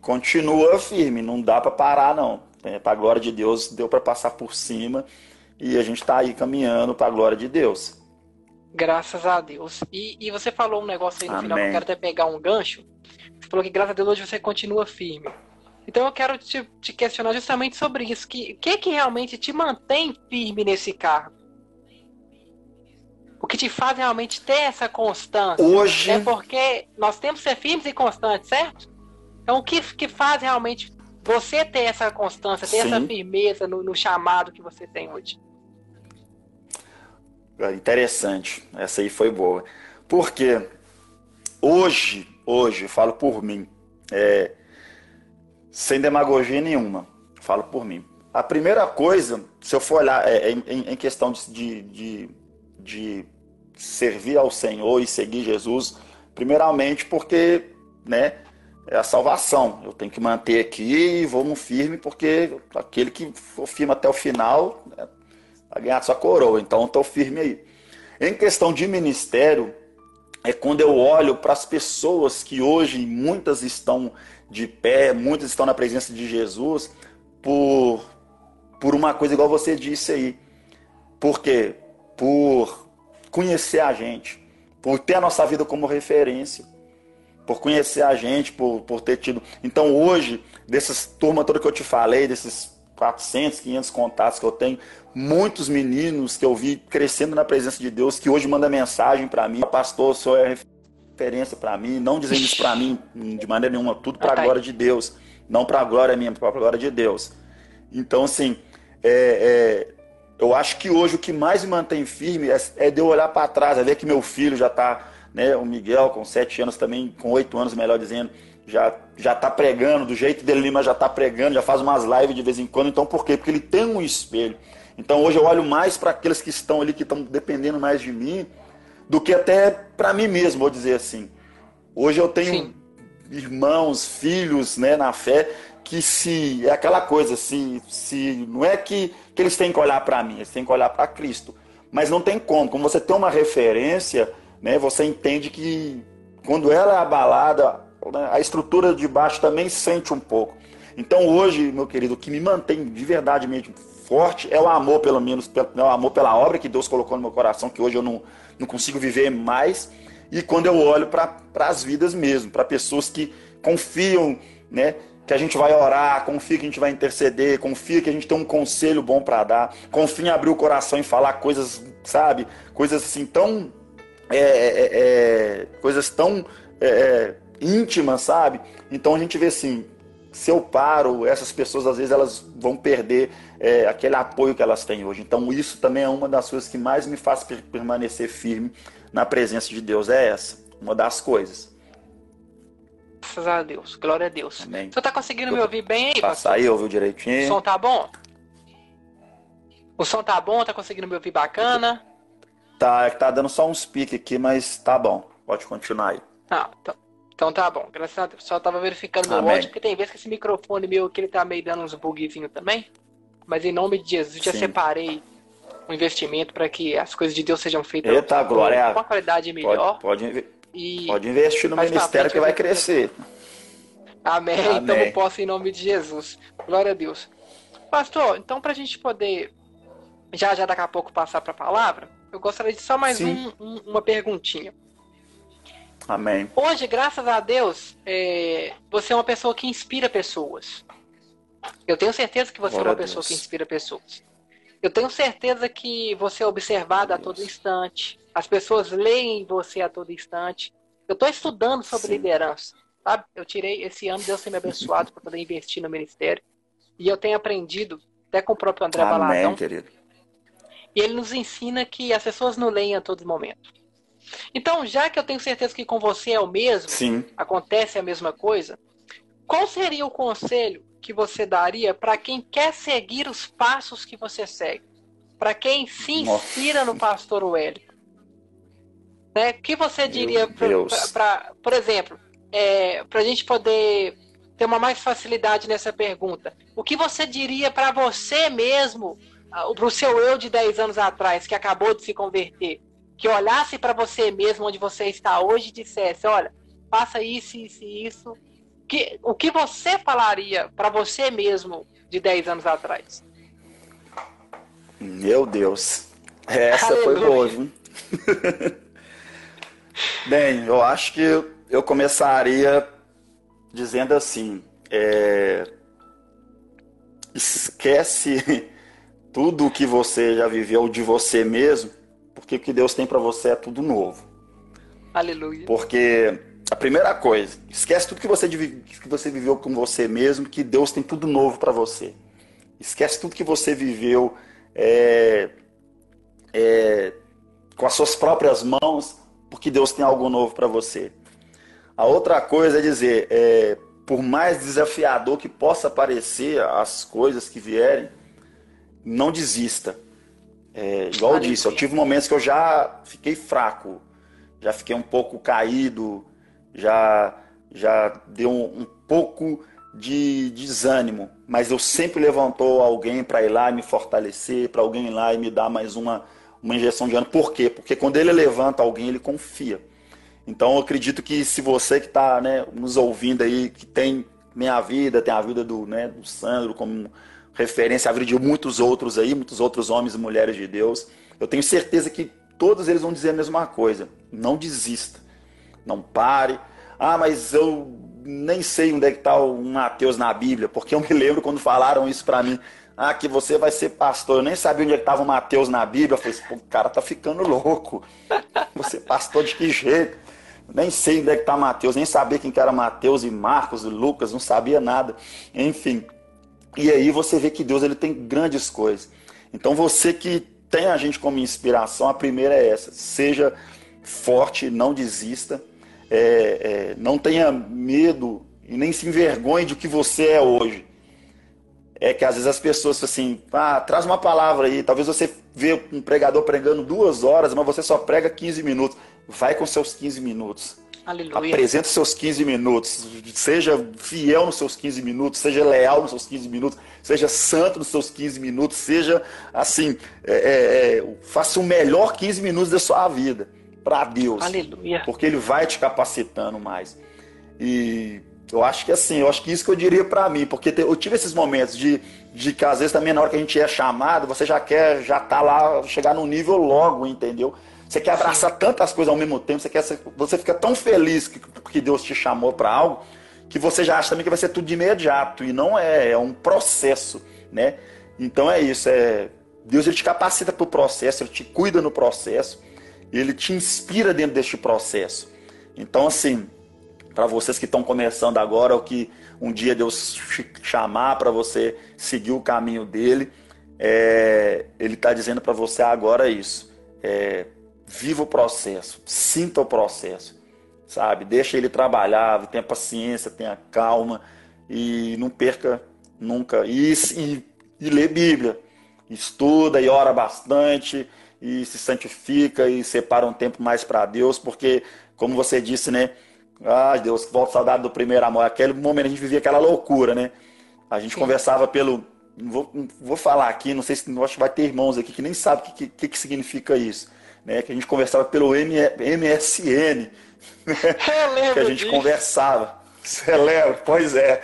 continua firme, não dá para parar não. É, para a glória de Deus deu para passar por cima e a gente está aí caminhando para a glória de Deus. Graças a Deus. E, e você falou um negócio aí no Amém. final que eu quero até pegar um gancho. Você falou que graças a Deus hoje você continua firme. Então eu quero te, te questionar justamente sobre isso. O que, que que realmente te mantém firme nesse cargo? O que te faz realmente ter essa constância? Hoje. É porque nós temos que ser firmes e constantes, certo? Então o que, que faz realmente você ter essa constância, ter Sim. essa firmeza no, no chamado que você tem hoje? Interessante. Essa aí foi boa. Porque hoje, hoje, falo por mim, é, sem demagogia nenhuma, falo por mim. A primeira coisa, se eu for olhar é, em, em, questão de, de, de, servir ao Senhor e seguir Jesus, primeiramente porque né, é a salvação. Eu tenho que manter aqui e no firme, porque aquele que for firme até o final né, vai ganhar sua coroa. Então estou firme aí. Em questão de ministério, é quando eu olho para as pessoas que hoje muitas estão de pé, muitas estão na presença de Jesus por, por uma coisa igual você disse aí. Por quê? Por conhecer a gente, por ter a nossa vida como referência, por conhecer a gente, por, por ter tido. Então hoje, dessas turma toda que eu te falei, desses 400, 500 contatos que eu tenho, muitos meninos que eu vi crescendo na presença de Deus, que hoje manda mensagem para mim, pastor, o senhor é referência para mim, não dizendo isso para mim de maneira nenhuma, tudo para a glória de Deus, não para a glória minha, para a glória de Deus. Então, assim, é, é, eu acho que hoje o que mais me mantém firme é, é de eu olhar para trás, é ver que meu filho já está, né, o Miguel com sete anos também, com oito anos, melhor dizendo, já já está pregando, do jeito dele, mas já está pregando, já faz umas lives de vez em quando. Então, por quê? Porque ele tem um espelho. Então, hoje eu olho mais para aqueles que estão ali, que estão dependendo mais de mim, do que até para mim mesmo, vou dizer assim. Hoje eu tenho Sim. irmãos, filhos, né, na fé, que se é aquela coisa, se, se não é que, que eles têm que olhar para mim, eles têm que olhar para Cristo. Mas não tem como, como você tem uma referência, né, você entende que quando ela é abalada, né, a estrutura de baixo também sente um pouco. Então hoje, meu querido, o que me mantém de verdade mesmo forte é o amor, pelo menos, é o amor pela obra que Deus colocou no meu coração, que hoje eu não, não consigo viver mais. E quando eu olho para as vidas mesmo, para pessoas que confiam, né? Que a gente vai orar, confia que a gente vai interceder, confia que a gente tem um conselho bom para dar, confia em abrir o coração e falar coisas, sabe? Coisas assim tão. É, é, é, coisas tão é, é, íntimas, sabe? Então a gente vê assim, se eu paro, essas pessoas às vezes elas vão perder é, aquele apoio que elas têm hoje. Então isso também é uma das coisas que mais me faz permanecer firme na presença de Deus, é essa, uma das coisas. Graças a Deus, glória a Deus. Amém. Você tá conseguindo me ouvir bem aí, pastor? aí, ouviu direitinho. O som tá bom? O som tá bom? Tá conseguindo me ouvir bacana? Tá, é tá dando só uns piques aqui, mas tá bom. Pode continuar aí. Ah, então, então tá bom, graças a Deus. Só tava verificando meu áudio, porque tem vezes que esse microfone meu que ele tá meio dando uns bugzinhos também. Mas em nome de Jesus, já Sim. separei um investimento para que as coisas de Deus sejam feitas Eita, com, uma qualidade melhor. Pode, pode, e pode investir no ministério que vai crescer. Amém. Amém. Então eu posso em nome de Jesus. Glória a Deus. Pastor, então para a gente poder já já daqui a pouco passar para a palavra, eu gostaria de só mais um, um, uma perguntinha. Amém. Hoje, graças a Deus, é, você é uma pessoa que inspira pessoas. Eu tenho certeza que você Glória é uma pessoa que inspira pessoas. Eu tenho certeza que você é observado a todo instante. As pessoas leem você a todo instante. Eu estou estudando sobre Sim. liderança. Sabe? Eu tirei esse ano, Deus tem me abençoado para poder investir no ministério. E eu tenho aprendido, até com o próprio André Amém, Baladão. Querido. E ele nos ensina que as pessoas não leem a todo momento. Então, já que eu tenho certeza que com você é o mesmo, Sim. acontece a mesma coisa, qual seria o conselho que você daria para quem quer seguir os passos que você segue? Para quem se inspira Nossa. no pastor Wellington? Né? O que você diria para, por exemplo, é, para a gente poder ter uma mais facilidade nessa pergunta? O que você diria para você mesmo, ah, para o seu eu de 10 anos atrás, que acabou de se converter, que olhasse para você mesmo onde você está hoje e dissesse: olha, faça isso, isso e isso. Que, o que você falaria para você mesmo de 10 anos atrás? Meu Deus. Essa Aleluia. foi boa, viu? Bem, eu acho que eu começaria dizendo assim: é... esquece tudo o que você já viveu de você mesmo, porque o que Deus tem para você é tudo novo. Aleluia. Porque a primeira coisa, esquece tudo que você, que você viveu com você mesmo, que Deus tem tudo novo para você. Esquece tudo que você viveu é, é, com as suas próprias mãos, porque Deus tem algo novo para você. A outra coisa é dizer, é, por mais desafiador que possa parecer as coisas que vierem, não desista. É, igual eu disse, eu tive momentos que eu já fiquei fraco, já fiquei um pouco caído, já, já deu um, um pouco de desânimo, mas eu sempre levantou alguém para ir lá e me fortalecer, para alguém ir lá e me dar mais uma, uma injeção de ânimo. Por quê? Porque quando ele levanta alguém, ele confia. Então eu acredito que se você que está né, nos ouvindo aí, que tem minha vida, tem a vida do, né, do Sandro como referência, a vida de muitos outros aí, muitos outros homens e mulheres de Deus, eu tenho certeza que todos eles vão dizer a mesma coisa. Não desista. Não pare. Ah, mas eu nem sei onde é que está o Mateus na Bíblia, porque eu me lembro quando falaram isso para mim. Ah, que você vai ser pastor. Eu nem sabia onde é estava o Mateus na Bíblia. Eu falei, o cara tá ficando louco. Você pastor de que jeito? Nem sei onde é que está Mateus, nem sabia quem que era Mateus e Marcos e Lucas, não sabia nada. Enfim. E aí você vê que Deus ele tem grandes coisas. Então você que tem a gente como inspiração, a primeira é essa. Seja forte, não desista é, é, não tenha medo e nem se envergonhe de que você é hoje. É que às vezes as pessoas assim, ah, traz uma palavra aí. Talvez você vê um pregador pregando duas horas, mas você só prega 15 minutos. Vai com seus 15 minutos. Aleluia. Apresente os seus 15 minutos. Seja fiel nos seus 15 minutos, seja leal nos seus 15 minutos, seja santo nos seus 15 minutos, seja assim, é, é, é faça o melhor 15 minutos da sua vida para Deus. Aleluia. Porque Ele vai te capacitando mais. E eu acho que assim, eu acho que isso que eu diria para mim, porque eu tive esses momentos de, de que às vezes também na hora que a gente é chamado, você já quer, já tá lá, chegar no nível logo, entendeu? Você quer abraçar tantas coisas ao mesmo tempo, você, quer, você fica tão feliz que, que Deus te chamou para algo, que você já acha também que vai ser tudo de imediato, e não é, é um processo, né? Então é isso, é Deus ele te capacita para o processo, ele te cuida no processo, ele te inspira dentro deste processo. Então, assim, para vocês que estão começando agora, ou que um dia Deus chamar para você seguir o caminho dele, é, ele está dizendo para você agora isso. É, viva o processo, sinta o processo, sabe? Deixa ele trabalhar, tenha paciência, tenha calma e não perca nunca. E, e, e lê Bíblia, estuda e ora bastante e se santifica e separa um tempo mais para Deus, porque, como você disse, né? Ah, Deus, volta saudade do primeiro amor. Aquele momento a gente vivia aquela loucura, né? A gente Sim. conversava pelo. Vou, vou falar aqui, não sei se acho que vai ter irmãos aqui que nem sabem o que, que, que significa isso. Né? Que a gente conversava pelo M, MSN. Né? que a gente disso. conversava. Você lembra? Pois é.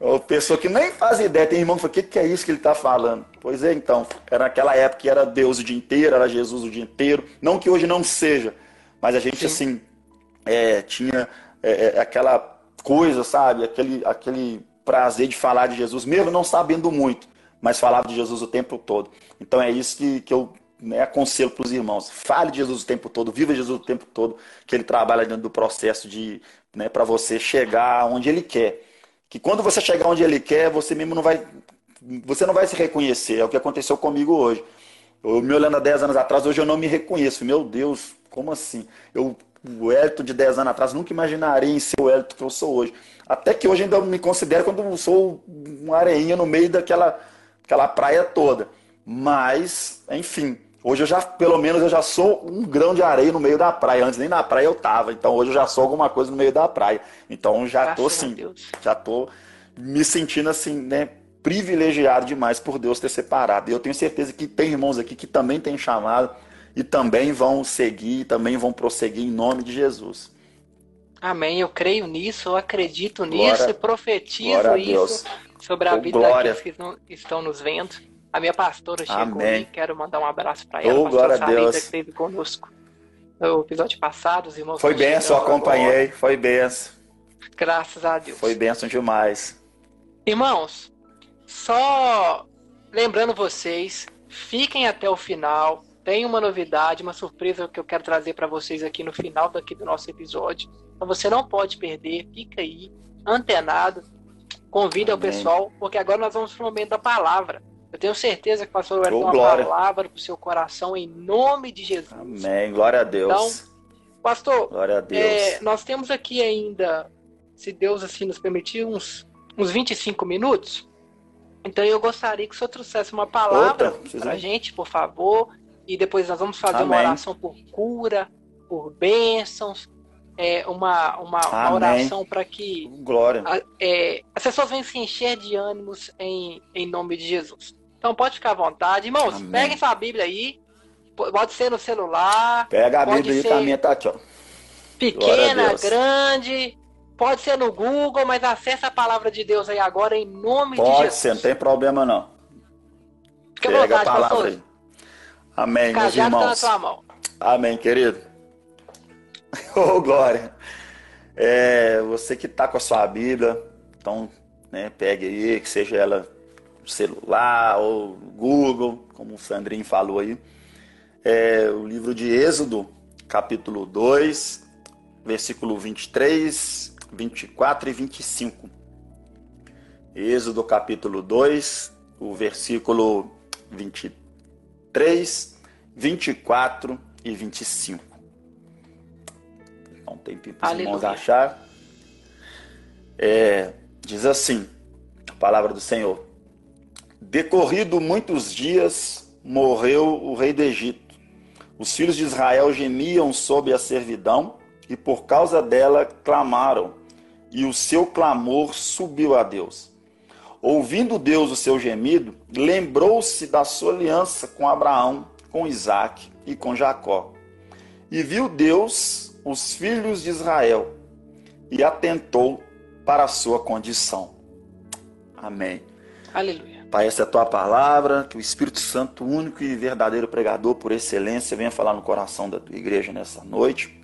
Ou pessoa que nem faz ideia, tem irmão que fala, o que, que é isso que ele está falando? Pois é, então, era naquela época que era Deus o dia inteiro, era Jesus o dia inteiro. Não que hoje não seja, mas a gente, Sim. assim, é, tinha é, é, aquela coisa, sabe? Aquele, aquele prazer de falar de Jesus, mesmo não sabendo muito, mas falava de Jesus o tempo todo. Então é isso que, que eu né, aconselho para os irmãos. Fale de Jesus o tempo todo, viva Jesus o tempo todo, que ele trabalha dentro do processo de né, para você chegar onde ele quer que quando você chegar onde ele quer, você mesmo não vai, você não vai se reconhecer. É o que aconteceu comigo hoje. Eu me olhando há 10 anos atrás, hoje eu não me reconheço. Meu Deus, como assim? Eu o Elton de 10 anos atrás, nunca imaginaria em ser o Elton que eu sou hoje. Até que hoje ainda me considero quando sou uma areinha no meio daquela aquela praia toda. Mas, enfim, hoje eu já, pelo menos, eu já sou um grão de areia no meio da praia. Antes nem na praia eu tava. Então hoje eu já sou alguma coisa no meio da praia. Então já Graças tô assim, já tô me sentindo assim, né, privilegiado demais por Deus ter separado. E eu tenho certeza que tem irmãos aqui que também têm chamado e também vão seguir, também vão prosseguir em nome de Jesus. Amém. Eu creio nisso, eu acredito glória, nisso e profetizo isso sobre a vida glória. daqueles que estão nos vendo. A minha pastora chegou Amém. e quero mandar um abraço para ela. Oh, glória a Deus. que esteve conosco no episódio passado, os irmãos. Foi benção, acompanhei. Agora. Foi benção. Graças a Deus. Foi benção demais. Irmãos, só lembrando vocês, fiquem até o final. Tem uma novidade, uma surpresa que eu quero trazer para vocês aqui no final daqui do nosso episódio. Então você não pode perder, fica aí, antenado. Convida Amém. o pessoal, porque agora nós vamos para o momento da palavra. Eu tenho certeza que o pastor vai ter uma glória. palavra para o seu coração em nome de Jesus. Amém. Glória a Deus. Então, pastor, glória a Deus. É, nós temos aqui ainda, se Deus assim nos permitir, uns, uns 25 minutos. Então eu gostaria que o senhor trouxesse uma palavra para a gente, por favor. E depois nós vamos fazer Amém. uma oração por cura, por bênçãos, é, uma, uma, uma oração para que Glória. A, é, as pessoas venham se encher de ânimos em, em nome de Jesus. Então pode ficar à vontade. Irmãos, Amém. peguem sua Bíblia aí. Pode ser no celular. Pega a Bíblia aí, caminha, tá aqui, ó. Pequena, grande. Pode ser no Google, mas acesse a palavra de Deus aí agora em nome pode de Jesus. Pode ser, não tem problema não. Fique à vontade, a palavra pastor. aí. Amém, meus irmãos. Tá mão. Amém, querido. oh, glória. É, você que está com a sua Bíblia, então, né, pegue aí, que seja ela celular ou Google, como o Sandrinho falou aí. É, o livro de Êxodo, capítulo 2, versículo 23, 24 e 25. Êxodo, capítulo 2, o versículo 23, 24 e 25 um tempinho para os irmãos achar. É, diz assim, a palavra do Senhor. Decorrido muitos dias, morreu o rei do Egito. Os filhos de Israel gemiam sob a servidão e por causa dela clamaram, e o seu clamor subiu a Deus. Ouvindo Deus o seu gemido, lembrou-se da sua aliança com Abraão, com Isaac e com Jacó. E viu Deus os filhos de Israel e atentou para a sua condição. Amém. Aleluia. Pai, essa é a tua palavra, que o Espírito Santo, único e verdadeiro pregador por excelência, venha falar no coração da tua igreja nessa noite.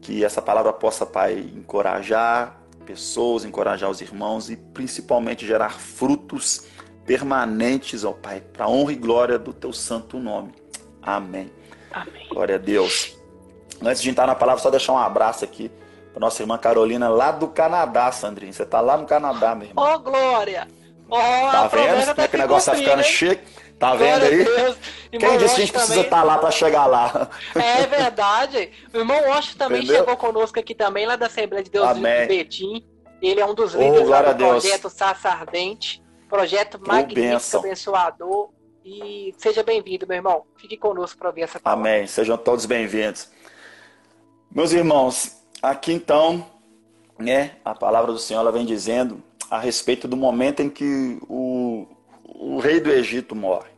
Que essa palavra possa, Pai, encorajar pessoas, encorajar os irmãos e principalmente gerar frutos permanentes, ó Pai, para honra e glória do teu santo nome. Amém. Amém. Glória a Deus. Antes de entrar na palavra, só deixar um abraço aqui para nossa irmã Carolina, lá do Canadá, Sandrinho. Você tá lá no Canadá, meu irmão. Ô, oh, Glória! Oh, tá vendo como é que o negócio tá ficando chique? Tá vendo aí? Quem disse que a gente precisa estar tá lá para chegar lá? É verdade. O irmão Washington também Entendeu? chegou conosco aqui também, lá da Assembleia de Deus Amém. de Betim. Ele é um dos líderes oh, do projeto Sassa Ardente. Projeto magnífico, abençoador. E seja bem-vindo, meu irmão. Fique conosco para ouvir essa palavra. Amém. Sejam todos bem-vindos. Meus irmãos, aqui então, né, a palavra do Senhor ela vem dizendo a respeito do momento em que o, o rei do Egito morre.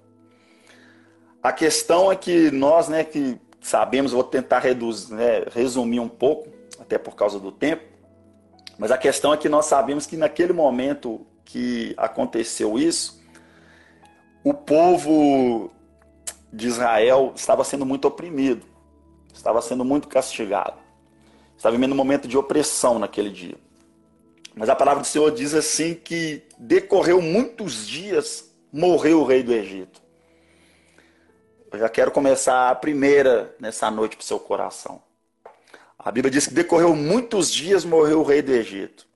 A questão é que nós, né, que sabemos, vou tentar reduzir, né, resumir um pouco, até por causa do tempo, mas a questão é que nós sabemos que naquele momento que aconteceu isso, o povo de Israel estava sendo muito oprimido estava sendo muito castigado. Estava vivendo um momento de opressão naquele dia. Mas a palavra do Senhor diz assim que decorreu muitos dias, morreu o rei do Egito. Eu já quero começar a primeira nessa noite para o seu coração. A Bíblia diz que decorreu muitos dias, morreu o rei do Egito.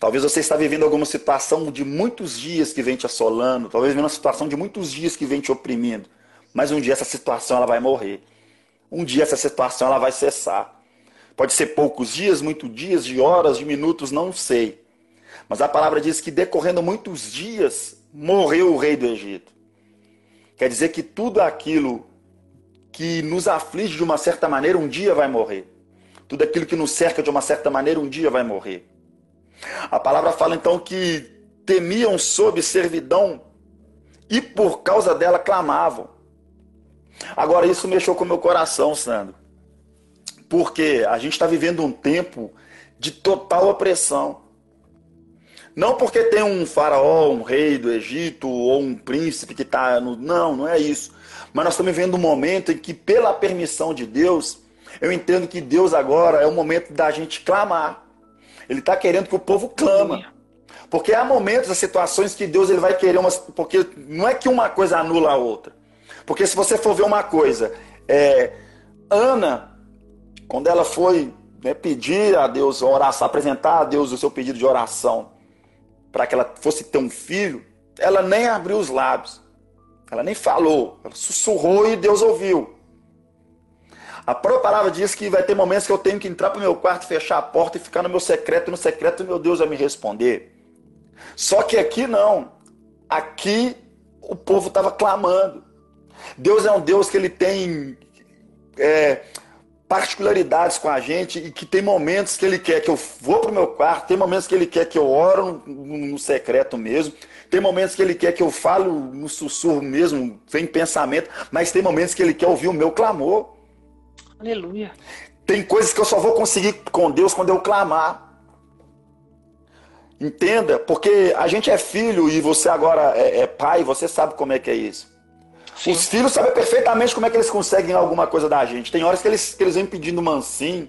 Talvez você está vivendo alguma situação de muitos dias que vem te assolando, talvez vivendo uma situação de muitos dias que vem te oprimindo. Mas um dia essa situação ela vai morrer. Um dia essa situação ela vai cessar. Pode ser poucos dias, muitos dias, de horas, de minutos, não sei. Mas a palavra diz que decorrendo muitos dias, morreu o rei do Egito. Quer dizer que tudo aquilo que nos aflige de uma certa maneira, um dia vai morrer. Tudo aquilo que nos cerca de uma certa maneira, um dia vai morrer. A palavra fala então que temiam sob servidão e por causa dela clamavam. Agora, isso mexeu com o meu coração, Sandro. Porque a gente está vivendo um tempo de total opressão. Não porque tem um faraó, um rei do Egito, ou um príncipe que está no. Não, não é isso. Mas nós estamos vivendo um momento em que, pela permissão de Deus, eu entendo que Deus agora é o momento da gente clamar. Ele está querendo que o povo clama. Porque há momentos, há situações que Deus ele vai querer. Porque não é que uma coisa anula a outra. Porque se você for ver uma coisa, é, Ana, quando ela foi né, pedir a Deus, oração, apresentar a Deus o seu pedido de oração, para que ela fosse ter um filho, ela nem abriu os lábios. Ela nem falou. Ela sussurrou e Deus ouviu. A própria palavra diz que vai ter momentos que eu tenho que entrar para o meu quarto, fechar a porta e ficar no meu secreto, no secreto meu Deus vai me responder. Só que aqui não. Aqui o povo estava clamando. Deus é um Deus que ele tem é, particularidades com a gente e que tem momentos que ele quer que eu vou para o meu quarto, tem momentos que ele quer que eu oro no, no, secreto mesmo, tem momentos que ele quer que eu falo no sussurro mesmo, sem pensamento, mas tem momentos que ele quer ouvir o meu clamor. Aleluia. Tem coisas que eu só vou conseguir com Deus quando eu clamar. Entenda, porque a gente é filho e você agora é, é pai, você sabe como é que é isso. Sim. Os filhos sabem perfeitamente como é que eles conseguem alguma coisa da gente. Tem horas que eles, que eles vêm pedindo mansinho,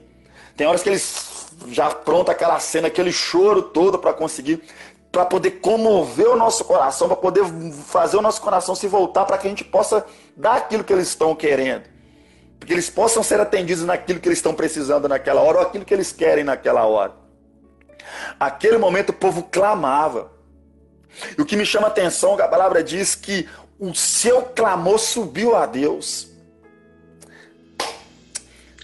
tem horas que eles já pronta aquela cena, aquele choro todo para conseguir, para poder comover o nosso coração, para poder fazer o nosso coração se voltar para que a gente possa dar aquilo que eles estão querendo. Para que eles possam ser atendidos naquilo que eles estão precisando naquela hora ou aquilo que eles querem naquela hora. Aquele momento o povo clamava. E o que me chama a atenção, a palavra diz que o seu clamor subiu a Deus.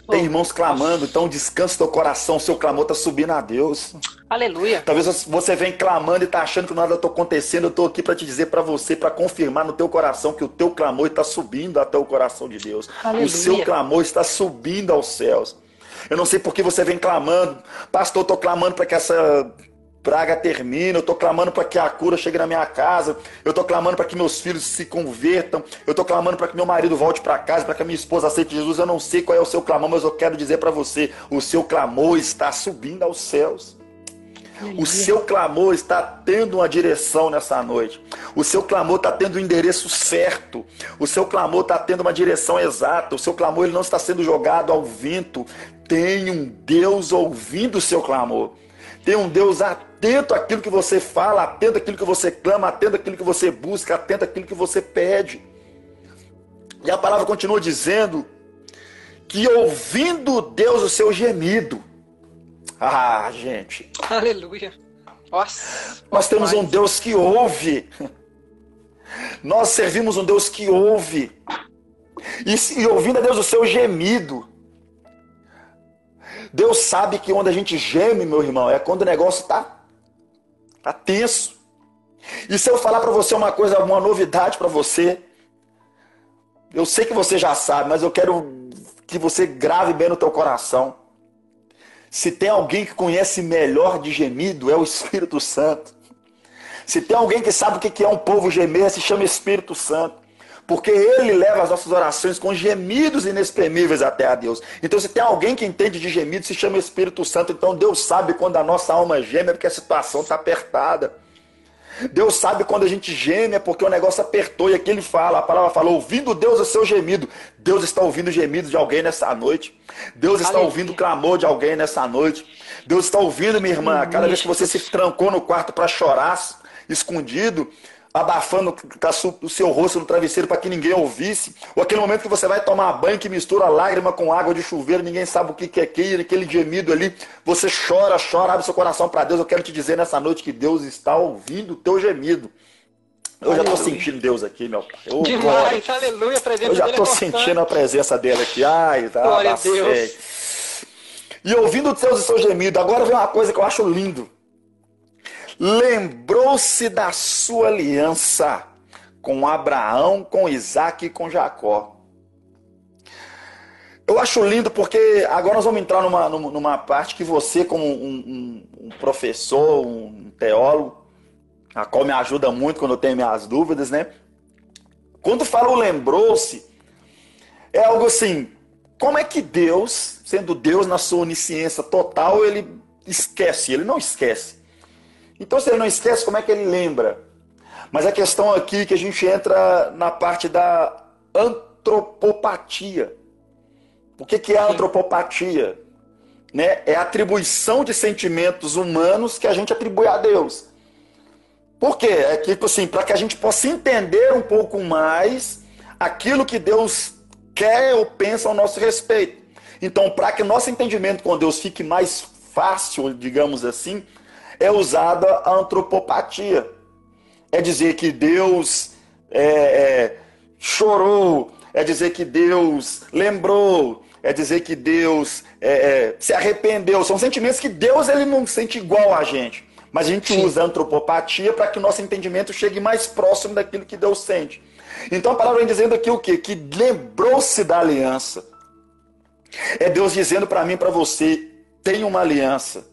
Tem irmãos clamando, então descansa teu coração, o seu clamor está subindo a Deus. Aleluia. Talvez você vem clamando e está achando que nada está acontecendo. Eu estou aqui para te dizer para você, para confirmar no teu coração que o teu clamor está subindo até o coração de Deus. Aleluia. O seu clamor está subindo aos céus. Eu não sei por que você vem clamando. Pastor, eu estou clamando para que essa praga termine, eu estou clamando para que a cura chegue na minha casa, eu estou clamando para que meus filhos se convertam, eu estou clamando para que meu marido volte para casa, para que a minha esposa aceite Jesus. Eu não sei qual é o seu clamor, mas eu quero dizer para você: o seu clamor está subindo aos céus. O seu clamor está tendo uma direção nessa noite. O seu clamor está tendo o um endereço certo. O seu clamor está tendo uma direção exata. O seu clamor ele não está sendo jogado ao vento. Tem um Deus ouvindo o seu clamor. Tem um Deus atento àquilo que você fala, atento àquilo que você clama, atento àquilo que você busca, atento àquilo que você pede. E a palavra continua dizendo que ouvindo Deus o seu gemido. Ah, gente. Aleluia. Nossa. Nós temos um Deus que ouve. Nós servimos um Deus que ouve. E, e ouvindo a Deus o seu gemido. Deus sabe que onde a gente geme, meu irmão, é quando o negócio está tá tenso. E se eu falar para você uma coisa, uma novidade para você, eu sei que você já sabe, mas eu quero que você grave bem no teu coração. Se tem alguém que conhece melhor de gemido, é o Espírito Santo. Se tem alguém que sabe o que é um povo gemer, se chama Espírito Santo porque Ele leva as nossas orações com gemidos inexprimíveis até a Deus. Então, se tem alguém que entende de gemidos, se chama Espírito Santo. Então, Deus sabe quando a nossa alma geme, é porque a situação está apertada. Deus sabe quando a gente geme, é porque o negócio apertou. E aqui ele fala, a palavra fala, ouvindo Deus o seu gemido. Deus está ouvindo o gemido de alguém nessa noite. Deus está Aleluia. ouvindo o clamor de alguém nessa noite. Deus está ouvindo, minha irmã, cada vez que você se trancou no quarto para chorar, escondido, abafando o seu rosto no travesseiro para que ninguém ouvisse, ou aquele momento que você vai tomar banho que mistura lágrima com água de chuveiro, ninguém sabe o que é aquele, aquele gemido ali, você chora, chora, abre seu coração para Deus. Eu quero te dizer nessa noite que Deus está ouvindo o teu gemido. Eu já estou sentindo Deus aqui, meu pai. Oh, Demais, glória. aleluia, a presença Eu já estou é sentindo a presença dele aqui. Ai, tá, glória a Deus. E ouvindo os seus e seus gemidos, agora vem uma coisa que eu acho lindo. Lembrou-se da sua aliança com Abraão, com Isaac e com Jacó. Eu acho lindo porque agora nós vamos entrar numa, numa parte que você, como um, um, um professor, um teólogo, a qual me ajuda muito quando eu tenho minhas dúvidas, né? Quando fala o lembrou-se, é algo assim, como é que Deus, sendo Deus na sua onisciência total, ele esquece? Ele não esquece. Então, se ele não esquece, como é que ele lembra? Mas a questão aqui é que a gente entra na parte da antropopatia. O que, que é a antropopatia? Né? É a atribuição de sentimentos humanos que a gente atribui a Deus. Por quê? É que, tipo assim, para que a gente possa entender um pouco mais aquilo que Deus quer ou pensa ao nosso respeito. Então, para que nosso entendimento com Deus fique mais fácil, digamos assim, é usada a antropopatia. É dizer que Deus é, é, chorou, é dizer que Deus lembrou, é dizer que Deus é, é se arrependeu. São sentimentos que Deus ele não sente igual a gente. Mas a gente Sim. usa a antropopatia para que o nosso entendimento chegue mais próximo daquilo que Deus sente. Então a palavra vem dizendo aqui o quê? Que lembrou-se da aliança. É Deus dizendo para mim e para você: tem uma aliança.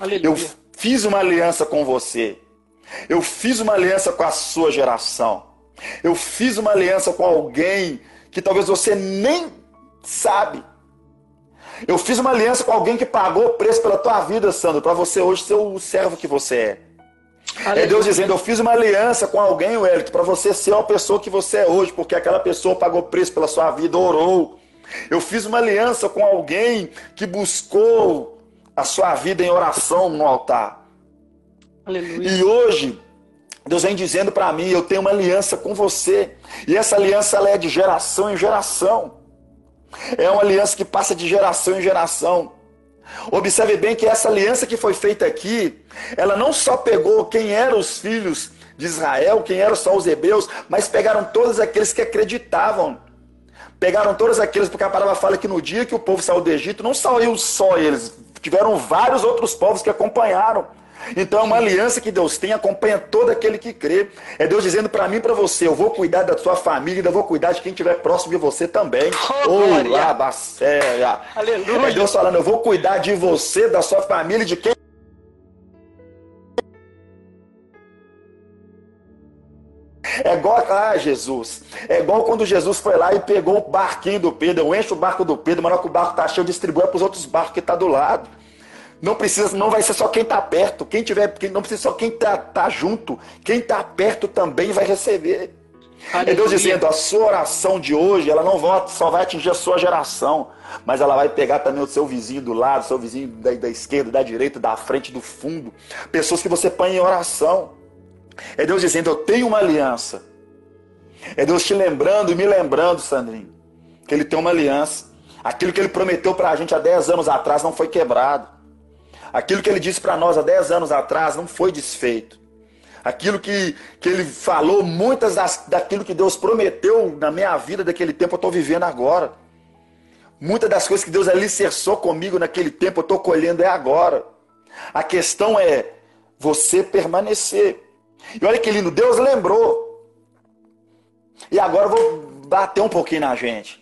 Aleluia. Eu fiz uma aliança com você. Eu fiz uma aliança com a sua geração. Eu fiz uma aliança com alguém que talvez você nem sabe. Eu fiz uma aliança com alguém que pagou o preço pela tua vida, Sandro, para você hoje ser o servo que você é. Aleluia. É Deus dizendo: Eu fiz uma aliança com alguém, Wellington, para você ser a pessoa que você é hoje, porque aquela pessoa pagou preço pela sua vida, orou. Eu fiz uma aliança com alguém que buscou a sua vida em oração no altar. Aleluia. E hoje, Deus vem dizendo para mim: Eu tenho uma aliança com você. E essa aliança ela é de geração em geração. É uma aliança que passa de geração em geração. Observe bem que essa aliança que foi feita aqui, ela não só pegou quem eram os filhos de Israel, quem eram só os hebreus, mas pegaram todos aqueles que acreditavam. Pegaram todos aqueles, porque a palavra fala que no dia que o povo saiu do Egito, não saiu só eles, tiveram vários outros povos que acompanharam. Então é uma aliança que Deus tem, acompanha todo aquele que crê. É Deus dizendo para mim e para você: eu vou cuidar da sua família, ainda vou cuidar de quem estiver próximo de você também. Oh, Labacéia. Aleluia. É Deus falando: eu vou cuidar de você, da sua família, de quem. É igual, ah, Jesus. É igual quando Jesus foi lá e pegou o barquinho do Pedro. Eu encho o barco do Pedro, mas na hora que o barco está cheio, distribui para os outros barcos que está do lado. Não precisa, não vai ser só quem está perto. Quem tiver, não precisa só quem está tá junto. Quem está perto também vai receber. Aleluia. É Deus dizendo, a sua oração de hoje, ela não vai, só vai atingir a sua geração, mas ela vai pegar também o seu vizinho do lado, seu vizinho da, da esquerda, da direita, da frente, do fundo. Pessoas que você põe em oração. É Deus dizendo, eu tenho uma aliança. É Deus te lembrando e me lembrando, Sandrinho, que Ele tem uma aliança. Aquilo que Ele prometeu para a gente há 10 anos atrás não foi quebrado. Aquilo que ele disse para nós há 10 anos atrás não foi desfeito. Aquilo que, que ele falou, muitas das, daquilo que Deus prometeu na minha vida daquele tempo, eu estou vivendo agora. Muitas das coisas que Deus alicerçou comigo naquele tempo, eu estou colhendo é agora. A questão é você permanecer. E olha que lindo, Deus lembrou. E agora eu vou bater um pouquinho na gente.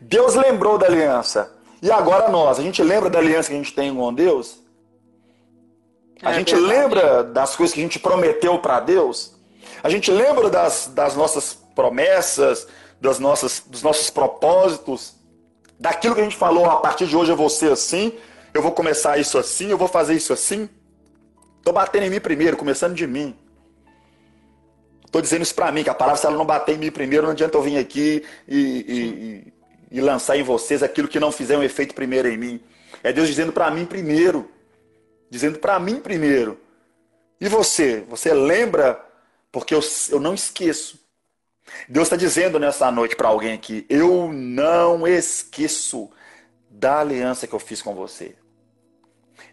Deus lembrou da aliança. E agora nós, a gente lembra da aliança que a gente tem com Deus? A é gente verdade. lembra das coisas que a gente prometeu para Deus? A gente lembra das, das nossas promessas, das nossas, dos nossos propósitos? Daquilo que a gente falou, a partir de hoje eu vou ser assim, eu vou começar isso assim, eu vou fazer isso assim? Estou batendo em mim primeiro, começando de mim. Estou dizendo isso para mim, que a palavra, se ela não bater em mim primeiro, não adianta eu vir aqui e, e, e lançar em vocês aquilo que não fizer um efeito primeiro em mim. É Deus dizendo para mim primeiro. Dizendo para mim primeiro. E você? Você lembra? Porque eu, eu não esqueço. Deus está dizendo nessa noite para alguém aqui: Eu não esqueço da aliança que eu fiz com você.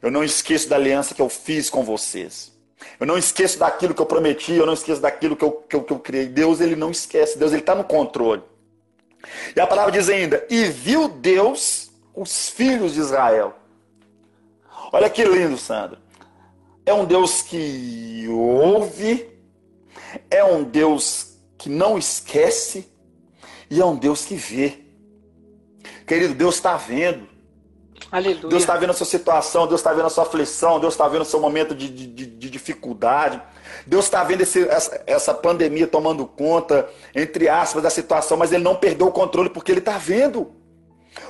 Eu não esqueço da aliança que eu fiz com vocês. Eu não esqueço daquilo que eu prometi, eu não esqueço daquilo que eu, que eu, que eu criei. Deus, ele não esquece. Deus, ele está no controle. E a palavra diz ainda: E viu Deus os filhos de Israel. Olha que lindo, Sandra. É um Deus que ouve, é um Deus que não esquece e é um Deus que vê. Querido, Deus está vendo. Aleluia. Deus está vendo a sua situação, Deus está vendo a sua aflição, Deus está vendo o seu momento de, de, de dificuldade. Deus está vendo esse, essa, essa, pandemia tomando conta, entre aspas, da situação, mas Ele não perdeu o controle porque Ele está vendo.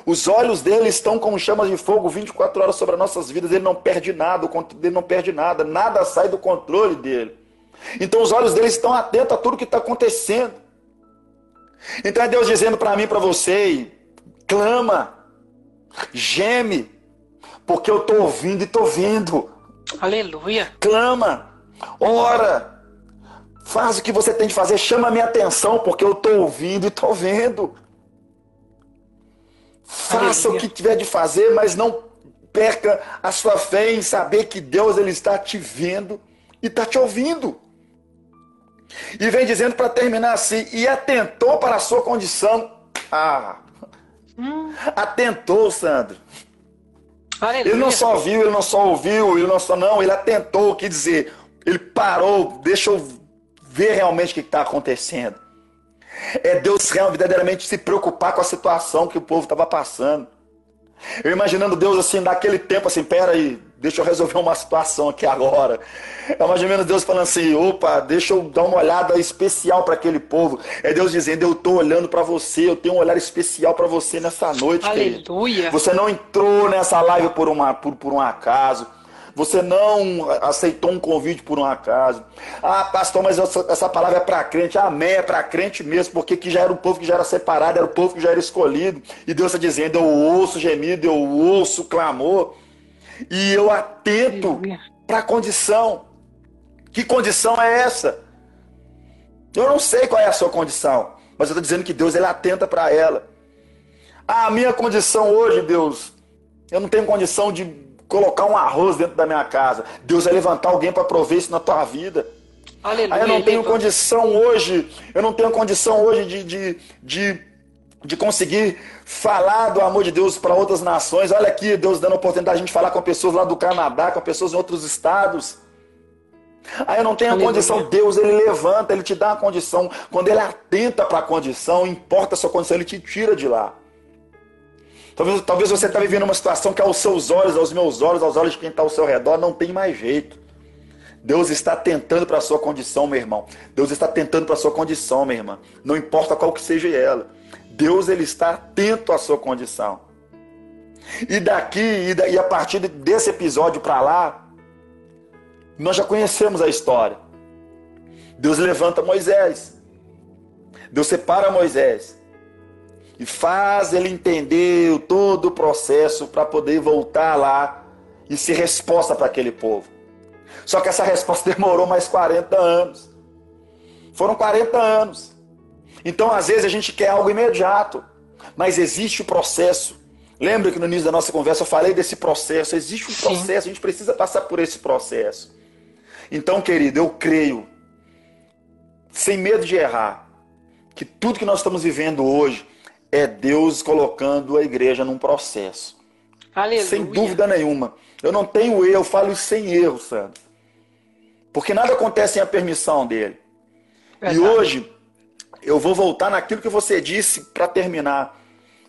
Os olhos dele estão como chamas de fogo 24 horas sobre as nossas vidas. Ele não perde nada, ele não perde nada, nada sai do controle dele. Então os olhos dele estão atentos a tudo que está acontecendo. Então é Deus dizendo para mim, para você, clama, geme, porque eu estou ouvindo e estou vendo. Aleluia. Clama, ora, faz o que você tem de fazer, chama a minha atenção, porque eu estou ouvindo e estou vendo. Faça Aleluia. o que tiver de fazer, mas não perca a sua fé em saber que Deus ele está te vendo e está te ouvindo. E vem dizendo para terminar assim: e atentou para a sua condição. Ah, hum. atentou, Sandro. Aleluia. Ele não só viu, ele não só ouviu, ele não só não, ele atentou, quer dizer, ele parou, deixa eu ver realmente o que está acontecendo. É Deus realmente, verdadeiramente se preocupar com a situação que o povo estava passando. Eu imaginando Deus assim, daquele tempo assim, pera aí, deixa eu resolver uma situação aqui agora. É mais ou menos Deus falando assim, opa, deixa eu dar uma olhada especial para aquele povo. É Deus dizendo, eu estou olhando para você, eu tenho um olhar especial para você nessa noite. Aleluia. Querido. Você não entrou nessa live por, uma, por, por um acaso. Você não aceitou um convite por um acaso. Ah, pastor, mas essa, essa palavra é para crente. Amém, é para crente mesmo, porque que já era um povo que já era separado, era o povo que já era escolhido. E Deus está dizendo: eu ouço gemido, eu ouço clamor. E eu atento para a condição. Que condição é essa? Eu não sei qual é a sua condição, mas eu estou dizendo que Deus ele atenta para ela. Ah, a minha condição hoje, Deus, eu não tenho condição de colocar um arroz dentro da minha casa. Deus vai levantar alguém para prover isso na tua vida. Aleluia, Aí eu não tenho condição hoje, eu não tenho condição hoje de, de, de, de conseguir falar do amor de Deus para outras nações. Olha aqui, Deus dando a oportunidade de a gente falar com pessoas lá do Canadá, com pessoas em outros estados. Aí eu não tenho a condição, Deus ele levanta, ele te dá a condição. Quando ele atenta para a condição, importa a sua condição, ele te tira de lá. Talvez, talvez você está vivendo uma situação que aos seus olhos, aos meus olhos, aos olhos de quem está ao seu redor, não tem mais jeito. Deus está tentando para a sua condição, meu irmão. Deus está tentando para a sua condição, minha irmã. Não importa qual que seja ela. Deus ele está atento à sua condição. E daqui, e, a partir desse episódio para lá, nós já conhecemos a história. Deus levanta Moisés. Deus separa Moisés e faz ele entender todo o processo para poder voltar lá e ser resposta para aquele povo. Só que essa resposta demorou mais 40 anos. Foram 40 anos. Então, às vezes, a gente quer algo imediato, mas existe o processo. Lembra que no início da nossa conversa eu falei desse processo? Existe um processo, Sim. a gente precisa passar por esse processo. Então, querido, eu creio, sem medo de errar, que tudo que nós estamos vivendo hoje é Deus colocando a igreja num processo. Aleluia. Sem dúvida nenhuma. Eu não tenho erro, eu falo isso sem erro, Sandro. Porque nada acontece sem a permissão dele. Verdade. E hoje, eu vou voltar naquilo que você disse para terminar.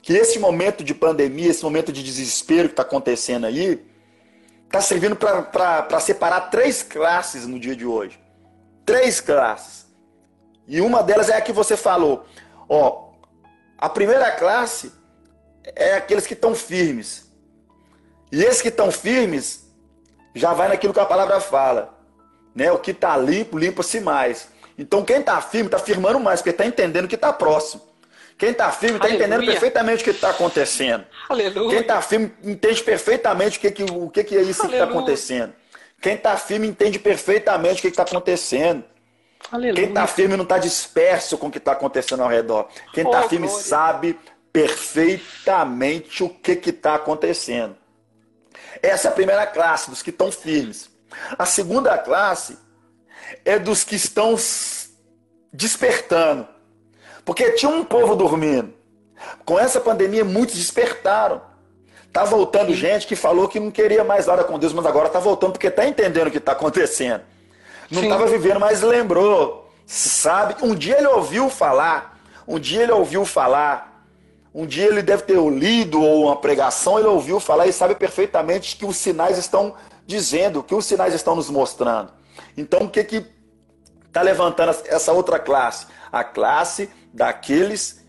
Que esse momento de pandemia, esse momento de desespero que está acontecendo aí, está servindo para separar três classes no dia de hoje. Três classes. E uma delas é a que você falou. Ó, a primeira classe é aqueles que estão firmes. E esses que estão firmes já vai naquilo que a palavra fala. Né? O que está limpo, limpa-se mais. Então quem está firme está firmando mais, porque está entendendo que está próximo. Quem está firme está entendendo perfeitamente o que está acontecendo. Aleluia. Quem está firme entende perfeitamente o que, que, o que, que é isso Aleluia. que está acontecendo. Quem está firme entende perfeitamente o que está acontecendo. Aleluia. Quem está firme não está disperso com o que está acontecendo ao redor. Quem está oh, firme glória. sabe perfeitamente o que está acontecendo. Essa é a primeira classe, dos que estão firmes. A segunda classe é dos que estão despertando. Porque tinha um povo dormindo. Com essa pandemia, muitos despertaram. Tá voltando gente que falou que não queria mais nada com Deus, mas agora tá voltando porque tá entendendo o que tá acontecendo. Não estava vivendo, mas lembrou. Sabe? Um dia ele ouviu falar. Um dia ele ouviu falar. Um dia ele deve ter lido ou uma pregação, ele ouviu falar e sabe perfeitamente que os sinais estão dizendo, que os sinais estão nos mostrando. Então, o que que está levantando essa outra classe? A classe daqueles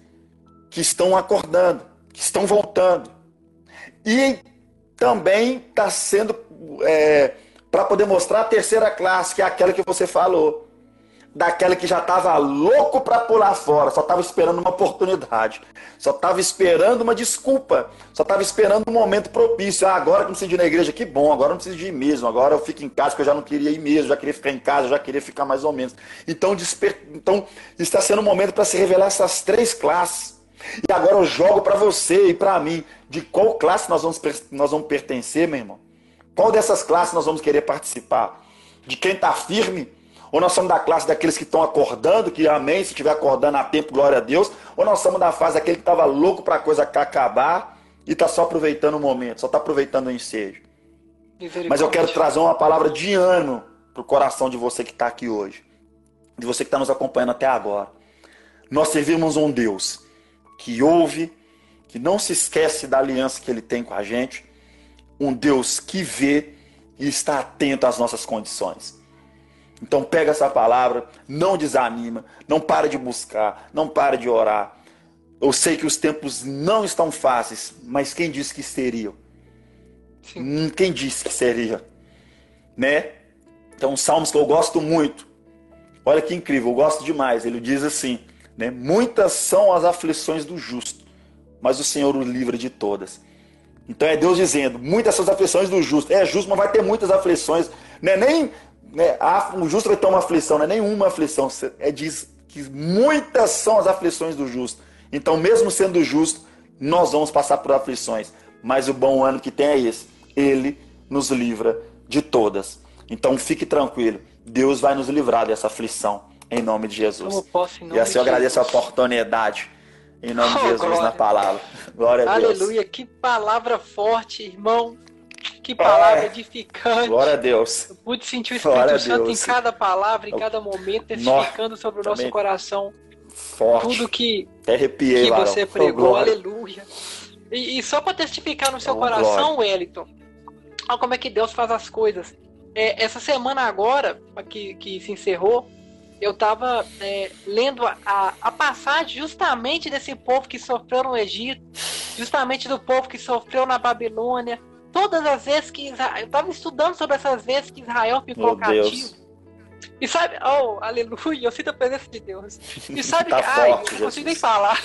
que estão acordando, que estão voltando. E também está sendo é, para poder mostrar a terceira classe, que é aquela que você falou daquela que já estava louco para pular fora, só estava esperando uma oportunidade, só estava esperando uma desculpa, só estava esperando um momento propício. Ah, agora que não preciso ir na igreja, que bom, agora não preciso ir mesmo, agora eu fico em casa, porque eu já não queria ir mesmo, já queria ficar em casa, já queria ficar mais ou menos. Então, desper... então está sendo um momento para se revelar essas três classes. E agora eu jogo para você e para mim, de qual classe nós vamos, nós vamos pertencer, meu irmão? Qual dessas classes nós vamos querer participar? De quem está firme ou nós somos da classe daqueles que estão acordando, que amém, se estiver acordando a tempo, glória a Deus. Ou nós somos da fase daquele que estava louco para a coisa acabar e está só aproveitando o momento, só está aproveitando o ensejo. Mas eu quero trazer uma palavra de ano para o coração de você que está aqui hoje. De você que está nos acompanhando até agora. Nós servimos um Deus que ouve, que não se esquece da aliança que ele tem com a gente. Um Deus que vê e está atento às nossas condições. Então pega essa palavra, não desanima, não para de buscar, não para de orar. Eu sei que os tempos não estão fáceis, mas quem disse que seriam? Sim. Hum, quem disse que seria? Né? Então, salmos que eu gosto muito. Olha que incrível, eu gosto demais. Ele diz assim, né? Muitas são as aflições do justo, mas o Senhor o livra de todas. Então é Deus dizendo, muitas são as aflições do justo. É justo, mas vai ter muitas aflições. Não é nem né, o justo vai ter uma aflição, não é nenhuma aflição, é diz que muitas são as aflições do justo. Então, mesmo sendo justo, nós vamos passar por aflições. Mas o bom ano que tem é esse: Ele nos livra de todas. Então, fique tranquilo, Deus vai nos livrar dessa aflição, em nome de Jesus. Posso, nome e assim eu agradeço a oportunidade. Em nome oh, de Jesus glória. na palavra. Glória a Deus. Aleluia, que palavra forte, irmão. Que palavra é. edificante. Glória a Deus. Eu pude sentir o Espírito Santo em cada palavra, em cada momento, testificando Nossa, sobre o nosso também. coração. Forte. Tudo que, arrepiei, que você pregou. Oh, Aleluia. E, e, só para testificar no seu oh, coração, glória. Wellington, olha como é que Deus faz as coisas. É, essa semana agora, que, que se encerrou, eu estava é, lendo a, a passagem justamente desse povo que sofreu no Egito, justamente do povo que sofreu na Babilônia, todas as vezes que Israel. Eu estava estudando sobre essas vezes que Israel ficou Meu cativo. Deus. E sabe, oh, aleluia, eu sinto a presença de Deus. E sabe tá que, forte, ai, eu não consigo nem falar.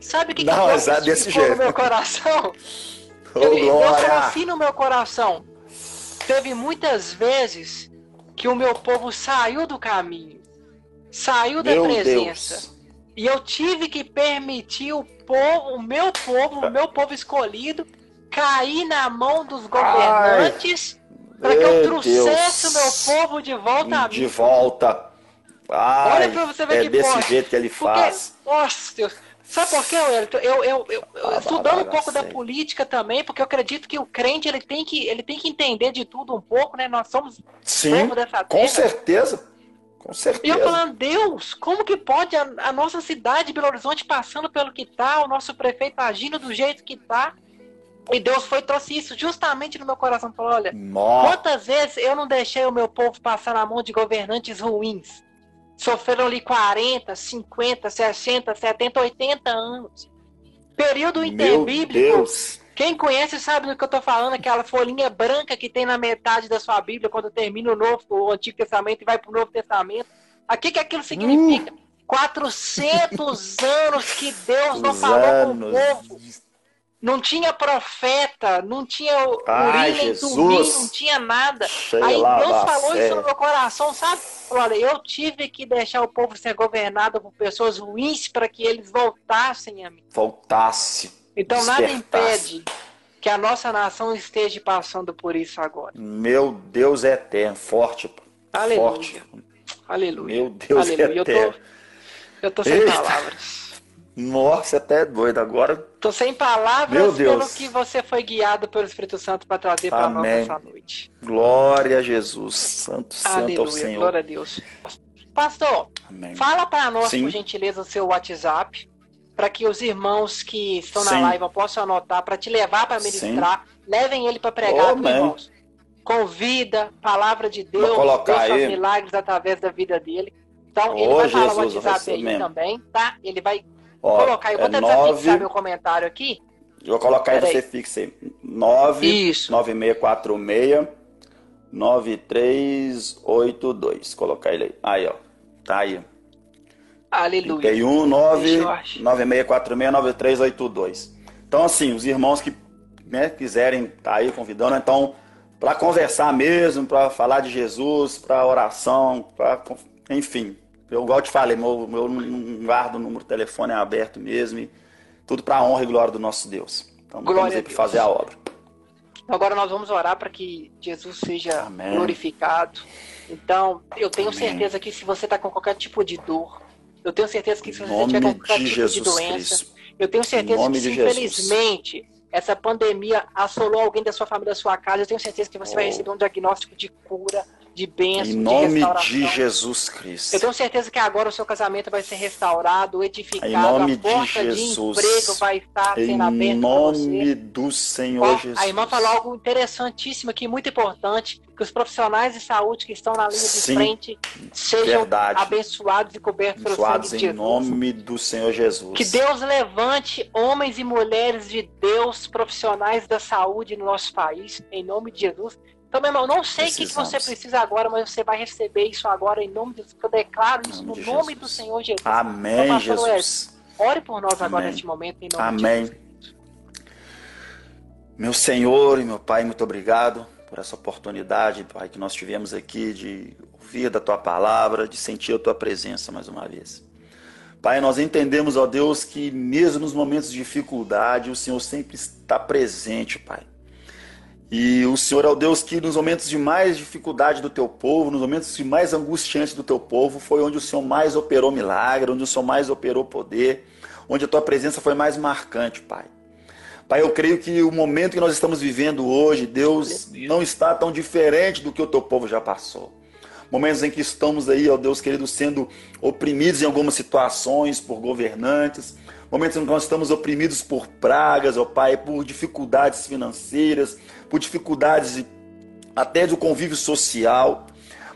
Sabe o que, não, que Deus é desse jeito. no meu coração? Oh, Ele, Deus falou assim no meu coração. Teve muitas vezes que o meu povo saiu do caminho, saiu da meu presença. Deus. E eu tive que permitir o povo, o meu povo, o meu povo escolhido, cair na mão dos governantes para que eu trouxesse Deus. o meu povo de volta a mim. De volta. Ai, Olha pra você ver é que desse pode. jeito que ele faz. nossa, Deus. Sabe por quê, Wellington? Eu, eu, eu, eu estudando um pouco da política também, porque eu acredito que o crente ele tem que, ele tem que entender de tudo um pouco, né? Nós somos Sim, dessa terra. Com certeza. Com certeza. E eu falando, Deus, como que pode a, a nossa cidade, Belo Horizonte, passando pelo que tá, o nosso prefeito agindo do jeito que tá? E Deus foi trouxe isso justamente no meu coração. Falou: olha, Nossa. quantas vezes eu não deixei o meu povo passar na mão de governantes ruins? Sofreram ali 40, 50, 60, 70, 80 anos. Período interbíblico. Quem conhece sabe do que eu estou falando, aquela folhinha branca que tem na metade da sua Bíblia quando termina o Novo, o Antigo Testamento e vai para o Novo Testamento. O que, que aquilo significa? Uh. 400 anos que Deus não falou anos. com o povo não tinha profeta, não tinha Ai, em não tinha nada. Aí Deus falou isso no meu coração, sabe? Olha, eu tive que deixar o povo ser governado por pessoas ruins para que eles voltassem a mim. Voltasse. Então nada impede que a nossa nação esteja passando por isso agora. Meu Deus é eterno, forte. Aleluia. Forte. Aleluia. Meu Deus Aleluia. é Eu tô, eterno. eu tô sem Eita. palavras. Nossa, até doido agora. Tô sem palavras pelo que você foi guiado pelo Espírito Santo para trazer para nós essa noite. Glória a Jesus. Santo, santo ao Aleluia. Senhor. Glória a Deus. Pastor, Amém. fala para nós, Sim. por gentileza, o seu WhatsApp, para que os irmãos que estão na Sim. live possam anotar, para te levar para Sim. ministrar. Levem ele para pregar, Amém. irmãos. Convida, palavra de Deus, Deus milagres através da vida dele. Então, ele Ô, vai falar o Jesus, WhatsApp aí também, tá? Ele vai Ó, colocar. Eu vou é tentar fixar nove- meu comentário aqui. Eu vou colocar aí, Peraí. você fixa aí. 9 Isso. 9646 9382. Colocar ele aí. Aí, ó. Tá aí. Aleluia. 31 9 Deixa eu achar. 9646 9382. Então, assim, os irmãos que né, quiserem estar aí convidando, então, para conversar mesmo, para falar de Jesus, para oração, para enfim. Eu, igual eu te falei, meu, meu não guardo o número de telefone é aberto mesmo. E tudo para a honra e glória do nosso Deus. Então, Glória estamos a aí fazer a obra. Então, Agora nós vamos orar para que Jesus seja Amém. glorificado. Então, eu tenho Amém. certeza que se você está com qualquer tipo de dor, eu tenho certeza que se você tiver com qualquer de tipo de Jesus doença, Cristo. eu tenho certeza que se de infelizmente essa pandemia assolou alguém da sua família, da sua casa, eu tenho certeza que você vai Oh. receber um diagnóstico de cura, de bênção, Em de nome restauração. de Jesus Cristo. Eu tenho certeza que agora o seu casamento vai ser restaurado, edificado, Em nome a de porta de, Jesus. emprego vai estar sendo Em aberta para você. nome do Senhor Ó, Jesus. a irmã falou algo interessantíssimo aqui, muito importante, que os profissionais de saúde que estão na linha de Sim, frente sejam verdade. abençoados e cobertos pelo Abençoados sangue de em nome do Senhor Jesus. Que Deus levante homens e mulheres de Deus, profissionais da saúde no nosso país, em nome de Jesus. Então, meu irmão, não sei o que, que você precisa agora, mas você vai receber isso agora em nome de Jesus. Eu declaro isso no nome de nome Jesus. do Senhor Jesus. Amém, Então, Jesus. Ore por nós agora Amém. neste momento, em nome de Amém. Jesus. Meu Senhor e meu Pai, muito obrigado por essa oportunidade, Pai, que nós tivemos aqui de ouvir da Tua palavra, de sentir a Tua presença mais uma vez. Pai, nós entendemos, ó Deus, que mesmo nos momentos de dificuldade, o Senhor sempre está presente, Pai. E o Senhor é o Deus que nos momentos de mais dificuldade do teu povo, nos momentos de mais angustiantes do teu povo, foi onde o Senhor mais operou milagre, onde o Senhor mais operou poder, onde a tua presença foi mais marcante, Pai. Pai, eu creio que o momento que nós estamos vivendo hoje, Deus não está tão diferente do que o teu povo já passou. Momentos em que estamos aí, ó Deus querido, sendo oprimidos em algumas situações por governantes, momentos em que nós estamos oprimidos por pragas, ó Pai, por dificuldades financeiras, por dificuldades de- até do convívio social.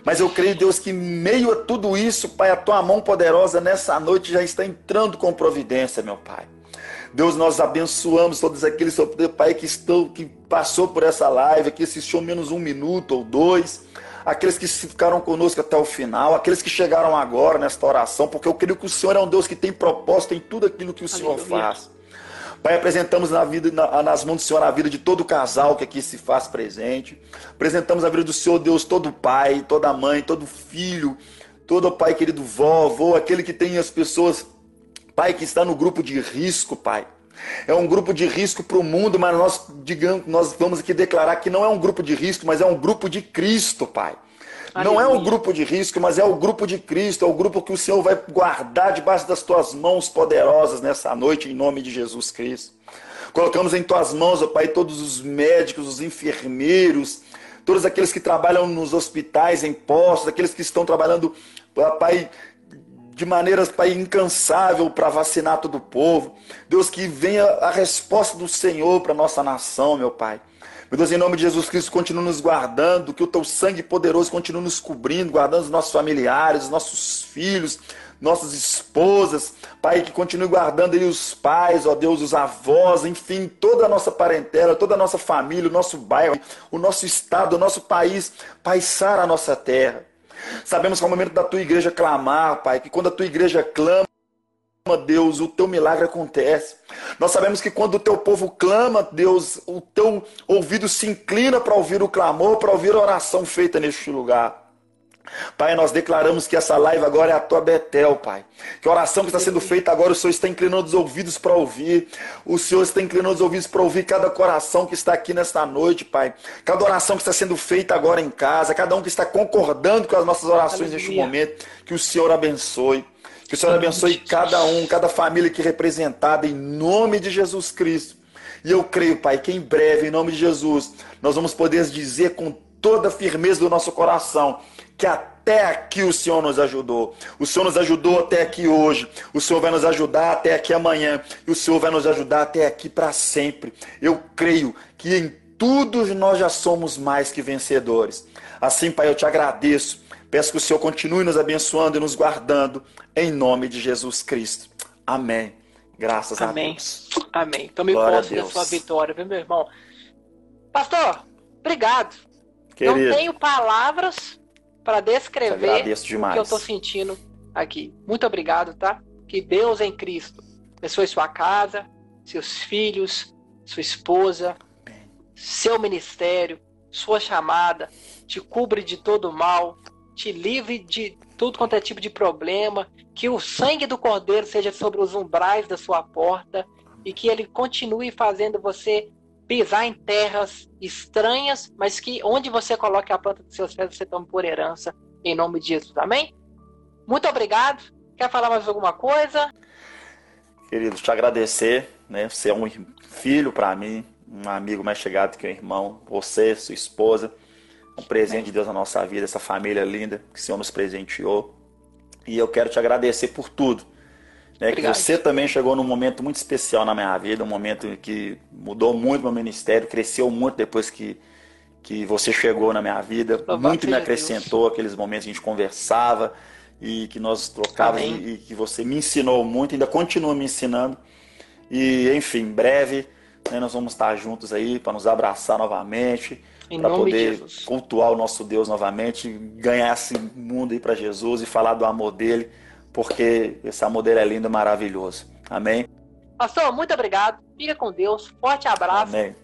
Mas eu creio, Deus, que meio a tudo isso, Pai, a tua mão poderosa nessa noite já está entrando com providência, meu Pai. Deus, nós abençoamos todos aqueles, Pai, que estão, que passou por essa live, que assistiu menos um minuto ou dois, aqueles que ficaram conosco até o final, aqueles que chegaram agora nesta oração, porque eu creio que o Senhor é um Deus que tem propósito em tudo aquilo que o Senhor Aleluia. faz. Pai, apresentamos na vida, na- nas mãos do Senhor a vida de todo casal que aqui se faz presente. Apresentamos a vida do Senhor, Deus, todo pai, toda mãe, todo filho, todo pai querido vó, avô, aquele que tem as pessoas, pai, que está no grupo de risco, pai. É um grupo de risco para o mundo, mas nós, digamos, nós vamos aqui declarar que não é um grupo de risco, mas é um grupo de Cristo, pai. Não é um grupo de risco, mas é o grupo de Cristo, é o grupo que o Senhor vai guardar debaixo das tuas mãos poderosas nessa noite, em nome de Jesus Cristo. Colocamos em tuas mãos, ó Pai, todos os médicos, os enfermeiros, todos aqueles que trabalham nos hospitais, em postos, aqueles que estão trabalhando, ó Pai, de maneira, Pai, incansável para vacinar todo o povo. Deus, que venha a resposta do Senhor para nossa nação, meu Pai. Meu Deus, em nome de Jesus Cristo, continue nos guardando, que o teu sangue poderoso continue nos cobrindo, guardando os nossos familiares, os nossos filhos, nossas esposas. Pai, que continue guardando aí os pais, ó Deus, os avós, enfim, toda a nossa parentela, toda a nossa família, o nosso bairro, o nosso estado, o nosso país. Pai, sara a nossa terra. Sabemos que é o momento da tua igreja clamar, Pai, que quando a tua igreja clama, Deus, o teu milagre acontece. Nós sabemos que quando o teu povo clama, Deus, o teu ouvido se inclina para ouvir o clamor, para ouvir a oração feita neste lugar. Pai, nós declaramos que essa live agora é a tua Betel, Pai. Que a oração que está sendo feita agora, o Senhor está inclinando os ouvidos para ouvir. O Senhor está inclinando os ouvidos para ouvir cada coração que está aqui nesta noite, Pai. Cada oração que está sendo feita agora em casa, cada um que está concordando com as nossas orações Aleluia. neste momento. Que o Senhor abençoe. Que o Senhor abençoe cada um, cada família aqui representada, em nome de Jesus Cristo. E eu creio, Pai, que em breve, em nome de Jesus, nós vamos poder dizer com toda a firmeza do nosso coração que até aqui o Senhor nos ajudou. O Senhor nos ajudou até aqui hoje. O Senhor vai nos ajudar até aqui amanhã. E o Senhor vai nos ajudar até aqui para sempre. Eu creio que em tudo nós já somos mais que vencedores. Assim, Pai, eu te agradeço. Peço que o Senhor continue nos abençoando e nos guardando. Em nome de Jesus Cristo. Amém. Graças Amém. a Deus. Amém. Tome Glória posse da sua vitória, viu, meu irmão? Pastor, obrigado. Querido. Não tenho palavras para descrever o que eu estou sentindo aqui. Muito obrigado, tá? Que Deus em Cristo abençoe sua casa, seus filhos, sua esposa, seu ministério, sua chamada, te cubre de todo mal, te livre de tudo quanto é tipo de problema, que o sangue do Cordeiro seja sobre os umbrais da sua porta e que ele continue fazendo você pisar em terras estranhas, mas que onde você coloque a planta dos seus pés você tome por herança, em nome de Jesus. Amém? Muito obrigado. Quer falar mais alguma coisa? Querido, te agradecer, né? Você é um filho para mim, um amigo mais chegado que um irmão, você, sua esposa, um presente de Deus na nossa vida, essa família linda que o Senhor nos presenteou. E eu quero te agradecer por tudo. Né, que você também chegou num momento muito especial na minha vida, um momento que mudou muito meu ministério, cresceu muito depois que, que você chegou na minha vida, Louvado muito me acrescentou Deus. aqueles momentos que a gente conversava e que nós trocávamos e, e, que você me ensinou muito, ainda continua me ensinando. E enfim, breve né, nós vamos estar juntos aí para nos abraçar novamente para poder cultuar o nosso Deus novamente, ganhar esse mundo aí para Jesus e falar do amor dele, porque esse amor dele é lindo e maravilhoso. Amém? Pastor, muito obrigado. Fica com Deus. Forte abraço. Amém.